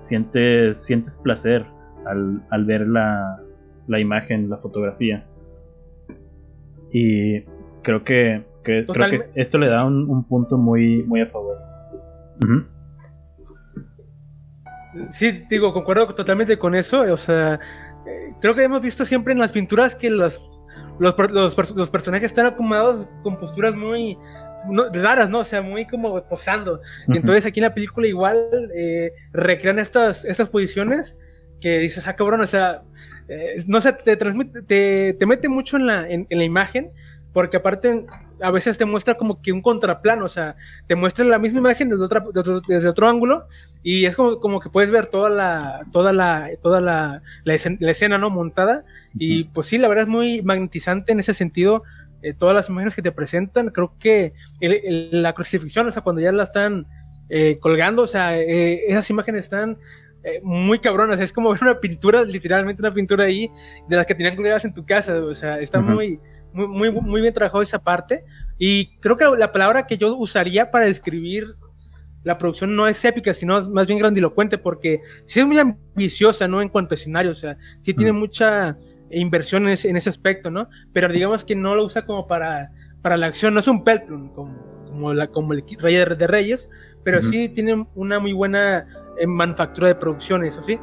sientes, sientes placer al, al ver la, la imagen, la fotografía. Y creo que, que, creo que esto le da un, un, punto muy, muy a favor. Uh -huh. Sí, digo, concuerdo totalmente con eso. O sea, eh, creo que hemos visto siempre en las pinturas que los, los, los, los personajes están acomodados con posturas muy no, raras, ¿no? O sea, muy como posando. Uh -huh. Y entonces aquí en la película igual eh, recrean estas, estas posiciones que dices, ah, cabrón, o sea, eh, no sé, te transmite, te, te mete mucho en la, en, en la imagen, porque aparte a veces te muestra como que un contraplano, o sea, te muestra la misma imagen desde, otra, desde, otro, desde otro ángulo y es como, como, que puedes ver toda la, toda la, toda la, la, escena, la escena, ¿no? Montada y pues sí, la verdad es muy magnetizante en ese sentido, eh, todas las imágenes que te presentan, creo que el, el, la crucifixión, o sea, cuando ya la están eh, colgando, o sea, eh, esas imágenes están eh, muy cabronas, es como *laughs* ver una pintura, literalmente una pintura ahí, de las que tenían colgadas en tu casa, o sea, está uh -huh. muy muy, muy, muy bien trabajado esa parte. Y creo que la palabra que yo usaría para describir la producción no es épica, sino más bien grandilocuente, porque sí es muy ambiciosa, ¿no? En cuanto a escenario, o sea, sí tiene mucha inversión en ese, en ese, aspecto, ¿no? Pero digamos que no lo usa como para, para la acción, no es un pelplum como, como, la, como el Rey de, de Reyes, pero uh -huh. sí tiene una muy buena eh, manufactura de producción, eso sí.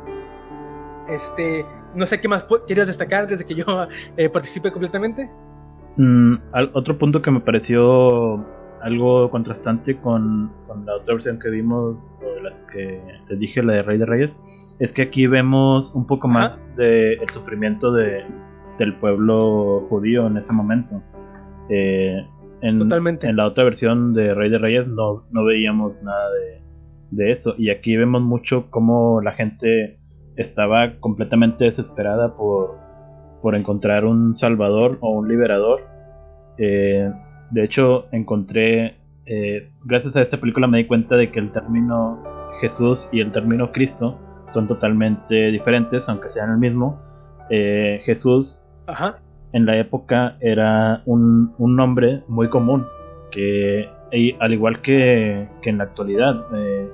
Este, no sé qué más querías destacar desde que yo *laughs* eh, participe completamente. Mm, otro punto que me pareció algo contrastante con, con, la otra versión que vimos, o de las que les dije, la de Rey de Reyes, es que aquí vemos un poco más del de sufrimiento de, del pueblo judío en ese momento. Eh, en, Totalmente. En la otra versión de Rey de Reyes no, no veíamos nada de, de eso, y aquí vemos mucho cómo la gente estaba completamente desesperada por por encontrar un salvador o un liberador. Eh, de hecho, encontré, eh, gracias a esta película me di cuenta de que el término Jesús y el término Cristo son totalmente diferentes, aunque sean el mismo. Eh, Jesús Ajá. en la época era un, un, nombre muy común, que y, al igual que, que, en la actualidad eh,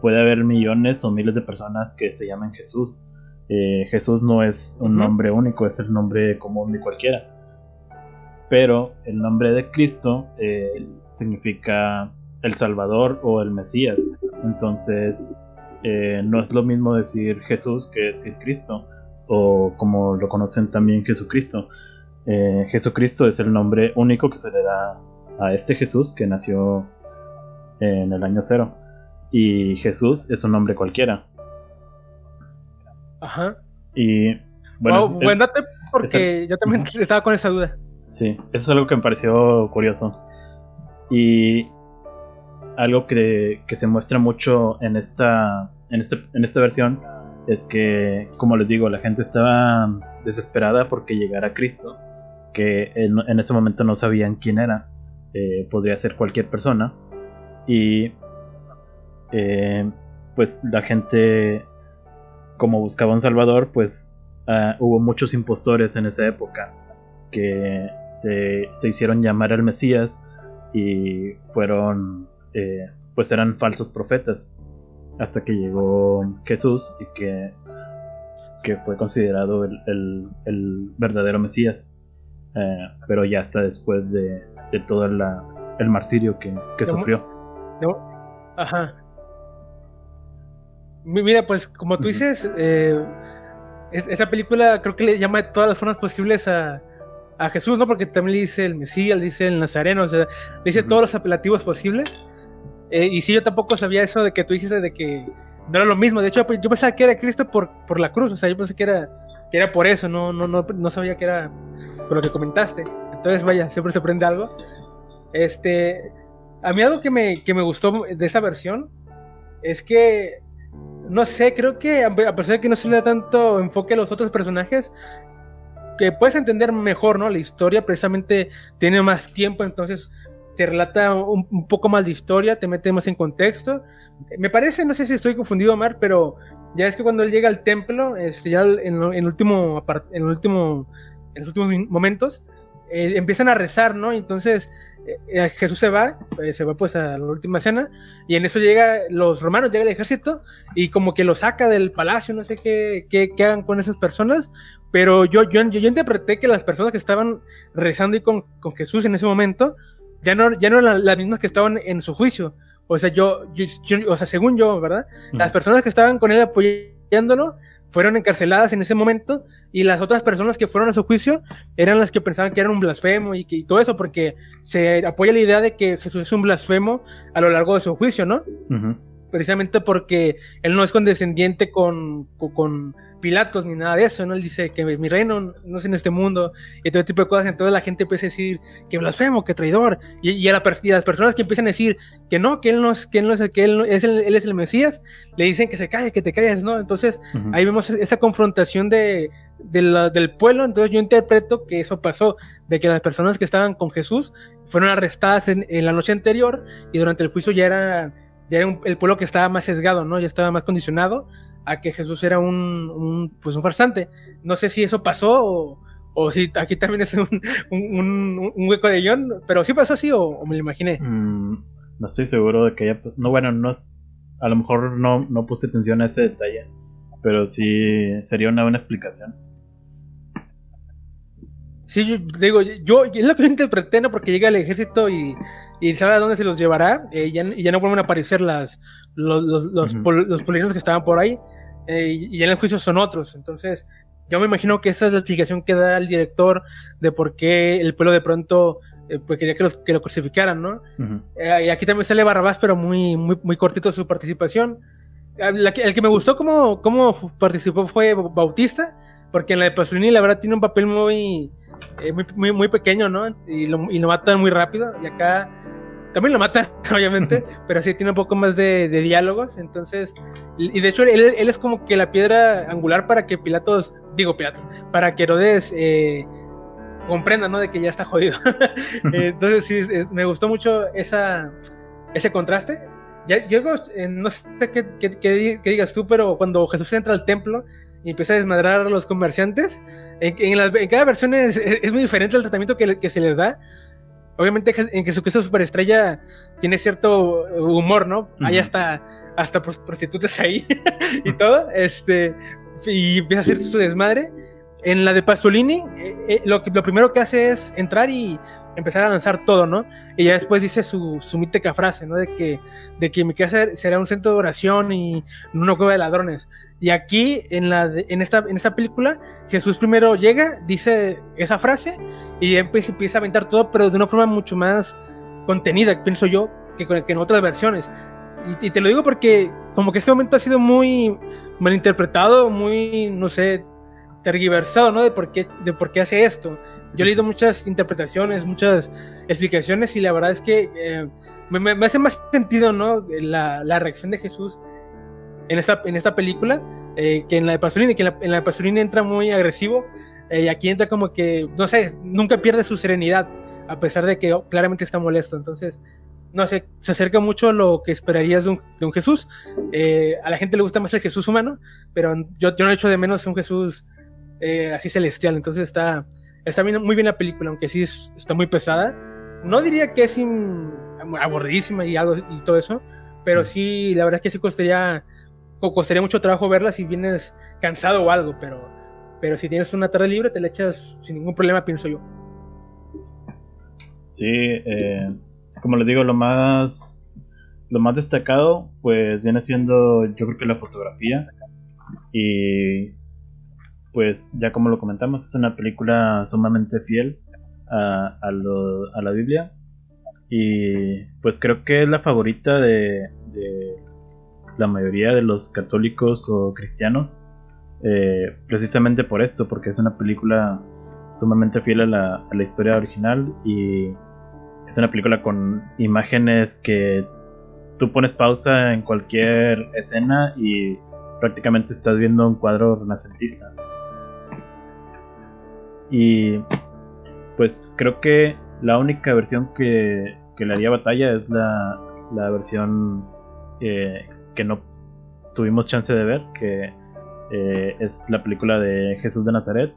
puede haber millones o miles de personas que se llaman Jesús. Eh, Jesús no es un uh -huh. nombre único, es el nombre común de cualquiera. Pero el nombre de Cristo eh, significa el Salvador o el Mesías. Entonces, eh, no es lo mismo decir Jesús que decir Cristo, o como lo conocen también Jesucristo. Jesucristo es el nombre único que se le da a este Jesús que nació en el año cero. Y Jesús es un nombre cualquiera. Ajá. Y bueno, wow, es, buen dato porque el, yo también estaba con esa duda. Sí, eso es algo que me pareció curioso. Y algo que, que se muestra mucho en esta, en, este, en esta versión es que, como les digo, la gente estaba desesperada porque llegara Cristo, que en, en ese momento no sabían quién era. Eh, podría ser cualquier persona. Y eh, pues la gente como buscaba un salvador, pues uh, hubo muchos impostores en esa época que se, se hicieron llamar al Mesías y fueron, eh, pues eran falsos profetas hasta que llegó Jesús y que, que fue considerado el, el, el verdadero Mesías, uh, pero ya hasta después de, de todo la, el martirio que, que sufrió. Ajá. Mira, pues como tú dices, eh, esta película creo que le llama de todas las formas posibles a, a, Jesús, ¿no? Porque también le dice el Mesías, le dice el Nazareno, o sea, le dice uh -huh. todos los apelativos posibles. Eh, y sí, yo tampoco sabía eso de que tú dijiste de que no era lo mismo. De hecho, yo pensaba que era Cristo por, por la cruz. O sea, yo pensé que era, que era por eso. No, no, no, no sabía que era por lo que comentaste. Entonces, vaya, siempre se aprende algo. Este, a mí algo que me, que me gustó de esa versión es que, no sé, creo que a pesar de que no se le da tanto enfoque a los otros personajes, que puedes entender mejor, ¿no? La historia precisamente tiene más tiempo, entonces te relata un, poco más de historia, te mete más en contexto. Me parece, no sé si estoy confundido, Mar, pero ya es que cuando él llega al templo, este, ya en, en, último, en, el último, en los últimos momentos, eh, empiezan a rezar, ¿no? Entonces eh, eh, Jesús se va, se va pues a la última cena, y en eso llega los romanos, llega el ejército, y como que lo saca del palacio, no sé qué, qué, qué hagan con esas personas, pero yo, yo, yo, interpreté que las personas que estaban rezando y con, con Jesús en ese momento, ya no, ya no eran las mismas que estaban en su juicio. O sea, yo, o sea, según yo, ¿verdad? Las personas que estaban con él apoyándolo fueron encarceladas en ese momento y las otras personas que fueron a su juicio eran las que pensaban que era un blasfemo y, que, todo eso, porque se apoya la idea de que Jesús es un blasfemo a lo largo de su juicio, ¿no? Precisamente porque él no es condescendiente con, con Pilatos ni nada de eso, ¿no? Él dice que mi reino no es en este mundo y todo tipo de cosas. Entonces la gente empieza a decir que blasfemo, que traidor. Y, a las personas que empiezan a decir que no, que él no es, que él no es, que él, es el, él es el Mesías, le dicen que se calle, que te calles, ¿no? Entonces ahí vemos esa confrontación de, del pueblo. Entonces yo interpreto que eso pasó, de que las personas que estaban con Jesús fueron arrestadas en, la noche anterior y durante el juicio ya era, ya era el pueblo que estaba más sesgado, ¿no? Ya estaba más condicionado a que Jesús era un, pues un farsante. No sé si eso pasó o, si aquí también es un, hueco de guion, pero sí pasó así o, me lo imaginé. Mm, no estoy seguro de que haya... No, bueno, no, a lo mejor no, no puse atención a ese detalle, pero sí sería una buena explicación. Sí, yo digo, yo es lo que interpreté, ¿no? Porque llega el ejército y, y sabe a dónde se los llevará, eh, y ya no vuelven a aparecer las, los, los, los, que estaban por ahí. Eh, y en el juicio son otros. Entonces, yo me imagino que esa es la explicación que da el director de por qué el pueblo de pronto eh, pues quería que, los, que lo crucificaran, ¿no? Eh, y aquí también sale Barrabás, pero muy, muy, muy cortito su participación. el que me gustó cómo, cómo participó fue Bautista, porque en la de Pasolini la verdad tiene un papel muy, muy, muy, muy, pequeño, ¿no? Y lo, y lo matan muy rápido. Y acá también lo matan, *laughs* obviamente, pero sí tiene un poco más de, diálogos. Entonces, y de hecho, él, es como que la piedra angular para que Pilatos, digo Pilatos, para que Herodes eh, comprenda, ¿no? De que ya está jodido. *laughs* entonces, sí, me gustó mucho esa, ese contraste. Ya, yo eh, no sé qué, digas tú, pero cuando Jesús entra al templo y empieza a desmadrar a los comerciantes, en, cada versión es, muy diferente el tratamiento que, que se les da obviamente en Jesucristo Superestrella tiene cierto humor, ¿no? Hay hasta, hasta prostitutas ahí *laughs* y todo, este, y empieza a hacer su desmadre. En la de Pasolini, eh, eh, lo, lo primero que hace es entrar y empezar a lanzar todo, ¿no? Y ya después dice su, su mítica frase, ¿no? De que, de que mi casa será un centro de oración y una cueva de ladrones. Y aquí, en, la, en, esta, en esta película, Jesús primero llega, dice esa frase y empieza, empieza a aventar todo, pero de una forma mucho más contenida, pienso yo, que, que en otras versiones. Y, te lo digo porque como que este momento ha sido muy malinterpretado, muy, no sé, tergiversado, ¿no? De por qué, de por qué hace esto. Yo he leído muchas interpretaciones, muchas explicaciones y la verdad es que eh, me, hace más sentido, ¿no? La, la, reacción de Jesús en esta, en esta película eh, que en la de Pasolini, que en la, de Pasolini entra muy agresivo eh, y aquí entra como que, no sé, nunca pierde su serenidad, a pesar de que claramente está molesto. Entonces, no sé, se acerca mucho a lo que esperarías de un, de un Jesús. A la gente le gusta más el Jesús humano, pero yo, yo no echo de menos un Jesús así celestial. Entonces está, está muy bien la película, aunque sí está muy pesada. No diría que es aburridísima y, algo, y todo eso, pero mm. sí, la verdad es que sí costaría, costaría mucho trabajo verla si vienes cansado o algo, pero pero si tienes una tarde libre, te la echas sin ningún problema, pienso yo. Sí, eh, como les digo, lo más lo más destacado, pues viene siendo, yo creo que la fotografía. Y pues ya como lo comentamos, es una película sumamente fiel a, a, la Biblia. Y pues creo que es la favorita de, la mayoría de los católicos o cristianos. Eh, precisamente por esto, porque es una película sumamente fiel a la, a la historia original y es una película con imágenes que tú pones pausa en cualquier escena y prácticamente estás viendo un cuadro renacentista. Y pues creo que la única versión que, le haría batalla es la, la versión eh, que no tuvimos chance de ver, que eh, es la película de Jesús de Nazaret,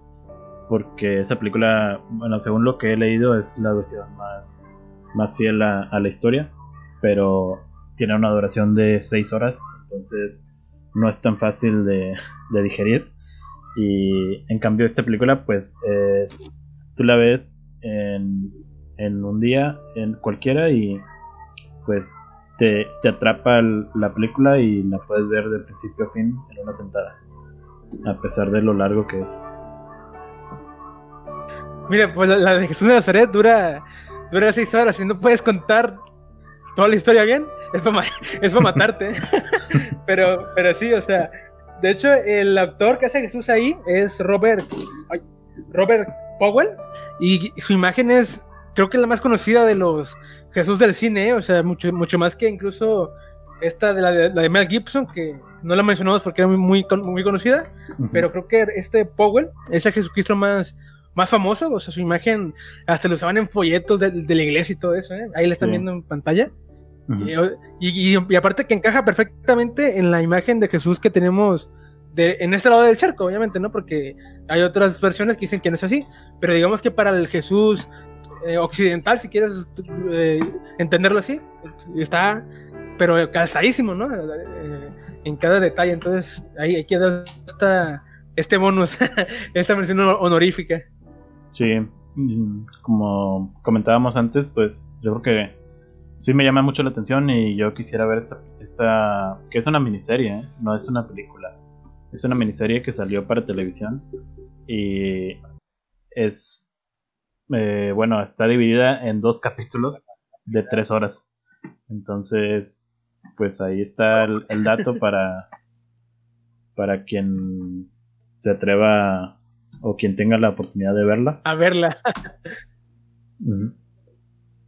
porque esa película, bueno, según lo que he leído, es la versión más, más fiel a, la historia, pero tiene una duración de 6 horas, entonces no es tan fácil de, de digerir. Y en cambio esta película, pues, es, tú la ves en, en un día, en cualquiera, y pues te, te, atrapa la película y la puedes ver de principio a fin en una sentada, a pesar de lo largo que es. Mira, pues la, de Jesús de Nazaret dura, dura seis horas y no puedes contar toda la historia bien, es para, *laughs* es para matarte. *laughs* pero, pero sí, o sea, de hecho, el actor que hace Jesús ahí es Robert, Robert Powell y su imagen es, creo que la más conocida de los Jesús del cine, o sea, mucho, mucho más que incluso esta de la, de Mel Gibson, que no la mencionamos porque era muy, muy, muy conocida, pero creo que este Powell es el Jesucristo más, más famoso, o sea, su imagen hasta lo usaban en folletos de, la iglesia y todo eso, ¿eh? ahí la están viendo en pantalla. Y, y, aparte que encaja perfectamente en la imagen de Jesús que tenemos de, en este lado del cerco, obviamente, ¿no? Porque hay otras versiones que dicen que no es así, pero digamos que para el Jesús eh, occidental, si quieres eh, entenderlo así, está, pero calzadísimo, ¿no? en cada detalle, entonces ahí, ahí queda esta, este bonus, *laughs* esta mención honorífica. Sí, como comentábamos antes, pues yo creo que sí me llama mucho la atención y yo quisiera ver esta, esta que es una miniserie, ¿eh? no es una película. Es una miniserie que salió para televisión y es, eh, bueno, está dividida en dos capítulos de tres horas. Entonces, pues ahí está el, el dato para, para quien se atreva o quien tenga la oportunidad de verla. A verla.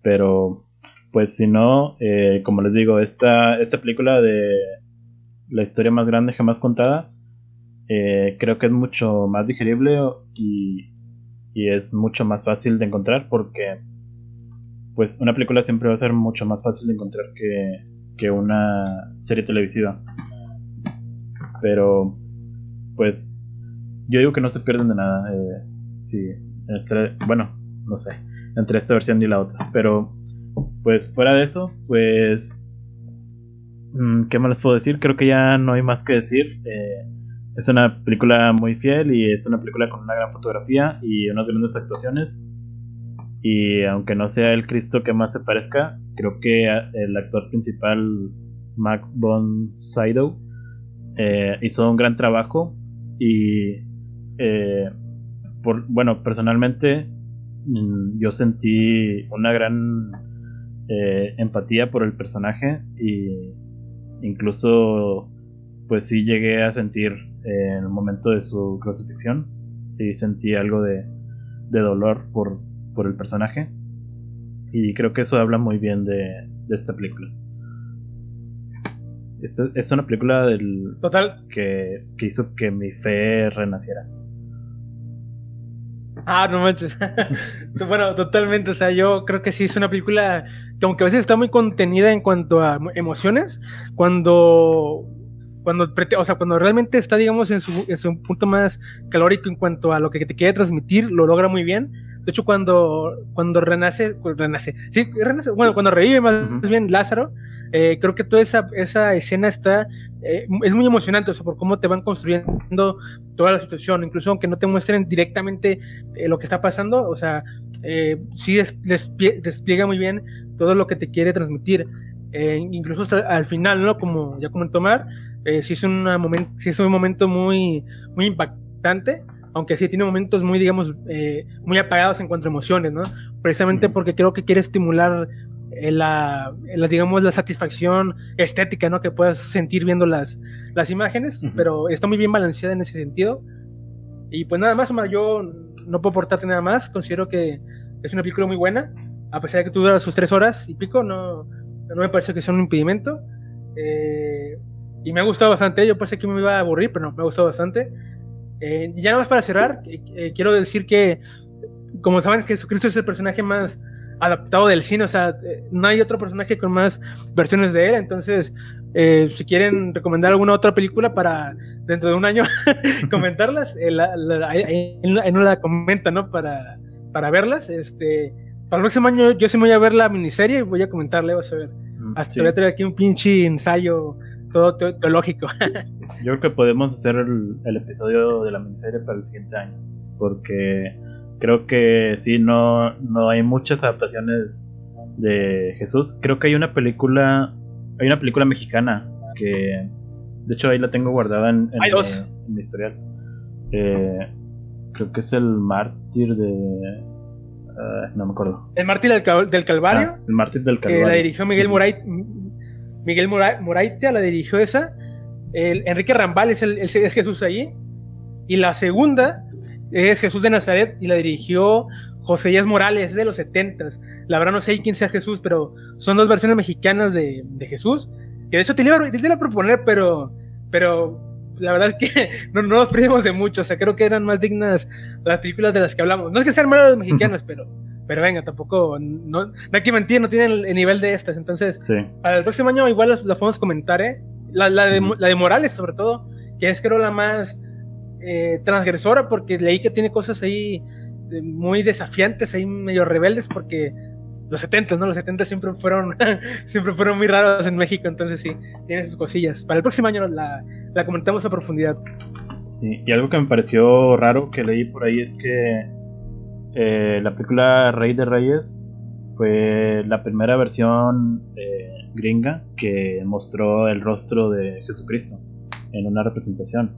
Pero, pues si no, eh, como les digo, esta, esta película de la historia más grande jamás contada, eh, creo que es mucho más digerible y, y es mucho más fácil de encontrar porque, pues, una película siempre va a ser mucho más fácil de encontrar que, que una serie televisiva. Pero, pues, yo digo que no se pierden de nada. Eh, sí, bueno, no sé, entre esta versión y la otra. Pero, pues fuera de eso, pues, mm, ¿qué más les puedo decir? Creo que ya no hay más que decir. Eh, es una película muy fiel y es una película con una gran fotografía y unas grandes actuaciones. Y aunque no sea el Cristo que más se parezca, creo que el actor principal, Max von Sydow, eh, hizo un gran trabajo y eh, por, bueno, personalmente mm, yo sentí una gran eh, empatía por el personaje y incluso pues sí llegué a sentir eh, en el momento de su crucifixión, sí sentí algo de, dolor por, por el personaje y creo que eso habla muy bien de, esta película. Esta es una película del Total. Que, que hizo que mi fe renaciera. Ah, no manches. *laughs* bueno, totalmente. O sea, yo creo que sí es una película que aunque a veces está muy contenida en cuanto a emociones, cuando cuando, o sea, cuando realmente está, digamos, en su, en su punto más calórico en cuanto a lo que te quiere transmitir, lo logra muy bien. De hecho, cuando, cuando renace, renace, sí, renace, bueno, cuando revive más, bien Lázaro, eh, creo que toda esa, esa escena está, eh, es muy emocionante, o sea, por cómo te van construyendo toda la situación, incluso aunque no te muestren directamente eh, lo que está pasando, o sea, sí despliega muy bien todo lo que te quiere transmitir. incluso hasta al final, ¿no? Como ya comentó Mar, sí, es una moment sí es un momento muy, muy impactante aunque sí tiene momentos muy, digamos, eh, muy apagados en cuanto a emociones, ¿no? Precisamente porque creo que quiere estimular la, digamos, la satisfacción estética, ¿no? Que puedas sentir viendo las, las imágenes, pero está muy bien balanceada en ese sentido. Y pues nada más, Omar, yo no puedo aportarte nada más, considero que es una película muy buena, a pesar de que tú dura sus tres horas y pico, no, no me parece que sea un impedimento. Eh, y me ha gustado bastante, yo pensé que me iba a aburrir, pero no, me ha gustado bastante. Eh, ya nada más para cerrar, eh, quiero decir que, como saben, Jesucristo es el personaje más adaptado del cine, o sea, no hay otro personaje con más versiones de él, entonces, si quieren recomendar alguna otra película para dentro de un año *laughs* comentarlas, ahí no la comenta, ¿no? Para, para verlas, este, para el próximo año yo sí me voy a ver la miniserie y voy a comentarle, vas a ver. Mm, Hasta voy a tener aquí un pinche ensayo todo teológico. *laughs* Yo creo que podemos hacer el, episodio de la miniserie para el siguiente año, porque creo que sí, no, no hay muchas adaptaciones de Jesús. Creo que hay una película, hay una película mexicana que, de hecho, ahí la tengo guardada en, en, mi, historial. Eh, creo que es el mártir de ah, no me acuerdo. ¿El mártir del, Calvario? Ah, el mártir del Calvario. Que la dirigió Miguel Moray, Miguel Moraitea la dirigió esa. El, Enrique Rambal es, el, es Jesús ahí. Y la segunda es Jesús de Nazaret y la dirigió José Díaz Morales, de los 70 La verdad no sé quién sea Jesús, pero son dos versiones mexicanas de, Jesús. Que de hecho te iba, a proponer, pero, pero la verdad es que *laughs* no, nos perdimos de mucho. O sea, creo que eran más dignas las películas de las que hablamos. No es que sean malas las mexicanas, pero pero venga, tampoco, no, no hay que mentir, no tienen el, nivel de estas. Entonces, para el próximo año igual las, podemos comentar, ¿eh? La, de, la de Morales, sobre todo, que es creo la más eh, transgresora, porque leí que tiene cosas ahí muy desafiantes, ahí medio rebeldes, porque los 70, ¿no? Los 70 siempre fueron, *laughs* siempre fueron muy raros en México, entonces sí, tiene sus cosillas. Para el próximo año la, la comentamos a profundidad. Sí, y algo que me pareció raro que leí por ahí es que eh, la película Rey de Reyes fue la primera versión eh, gringa que mostró el rostro de Jesucristo en una representación.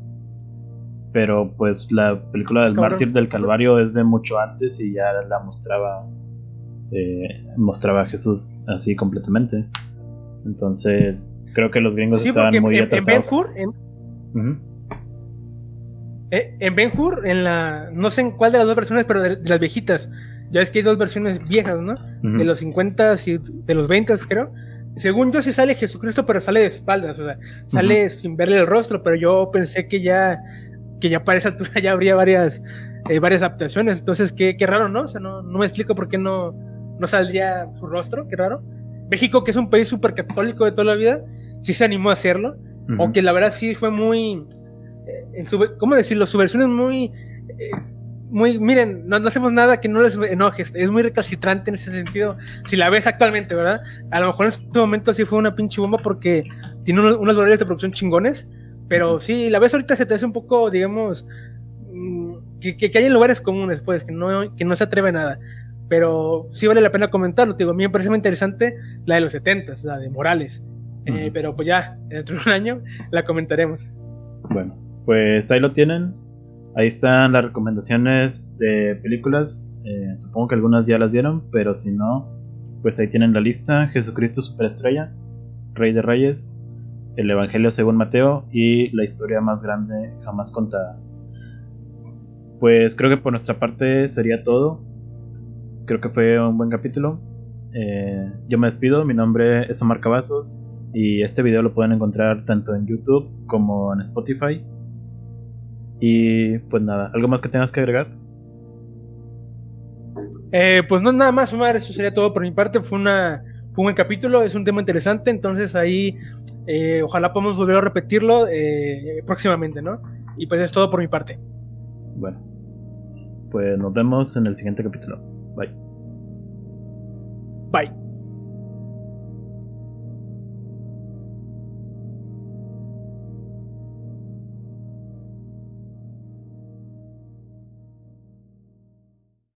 Pero pues la película del mártir del Calvario es de mucho antes y ya la mostraba eh, mostraba a Jesús así completamente. Entonces creo que los gringos estaban muy atrasados. Eh, en Ben Hur, en la. No sé en cuál de las dos versiones, pero de, las viejitas. Ya es que hay dos versiones viejas, ¿no? De los 50 y de los 20, creo. Según yo, sí sale Jesucristo, pero sale de espaldas, o sea, sale sin verle el rostro, pero yo pensé que ya. Que ya para esa altura *laughs* ya habría varias. Eh, varias adaptaciones. Entonces, qué, qué raro, ¿no? O sea, no, no me explico por qué no, no saldría su rostro, qué raro. México, que es un país súper católico de toda la vida, sí se animó a hacerlo. Aunque la verdad sí fue muy en su, ¿cómo decirlo? Su versión es muy, eh, muy, miren, no, hacemos nada que no les enoje, es muy recalcitrante en ese sentido, si la ves actualmente, ¿verdad? A lo mejor en este momento sí fue una pinche bomba porque tiene unos, unos de producción chingones, pero sí, la ves ahorita se te hace un poco, digamos, mm, que, que, hay en lugares comunes, pues, que no, que no se atreve a nada. Pero sí vale la pena comentarlo, digo, a mí me parece muy interesante la de los 70 la de Morales. Eh, pero pues ya, dentro de un año la comentaremos. Bueno, pues ahí lo tienen. Ahí están las recomendaciones de películas. Eh, supongo que algunas ya las vieron, pero si no, pues ahí tienen la lista. Jesucristo Superestrella, Rey de Reyes, el Evangelio según Mateo y la historia más grande jamás contada. Pues creo que por nuestra parte sería todo. Creo que fue un buen capítulo. Eh, yo me despido, mi nombre es Omar Cavazos y este video lo pueden encontrar tanto en YouTube como en Spotify. Y pues nada, ¿algo más que tengas que agregar? Eh, pues no, nada más, Omar, eso sería todo por mi parte. Fue, una, un buen capítulo, es un tema interesante, entonces ahí eh, ojalá podamos volver a repetirlo eh, próximamente, ¿no? Y pues es todo por mi parte. Bueno, pues nos vemos en el siguiente capítulo. Bye. Bye.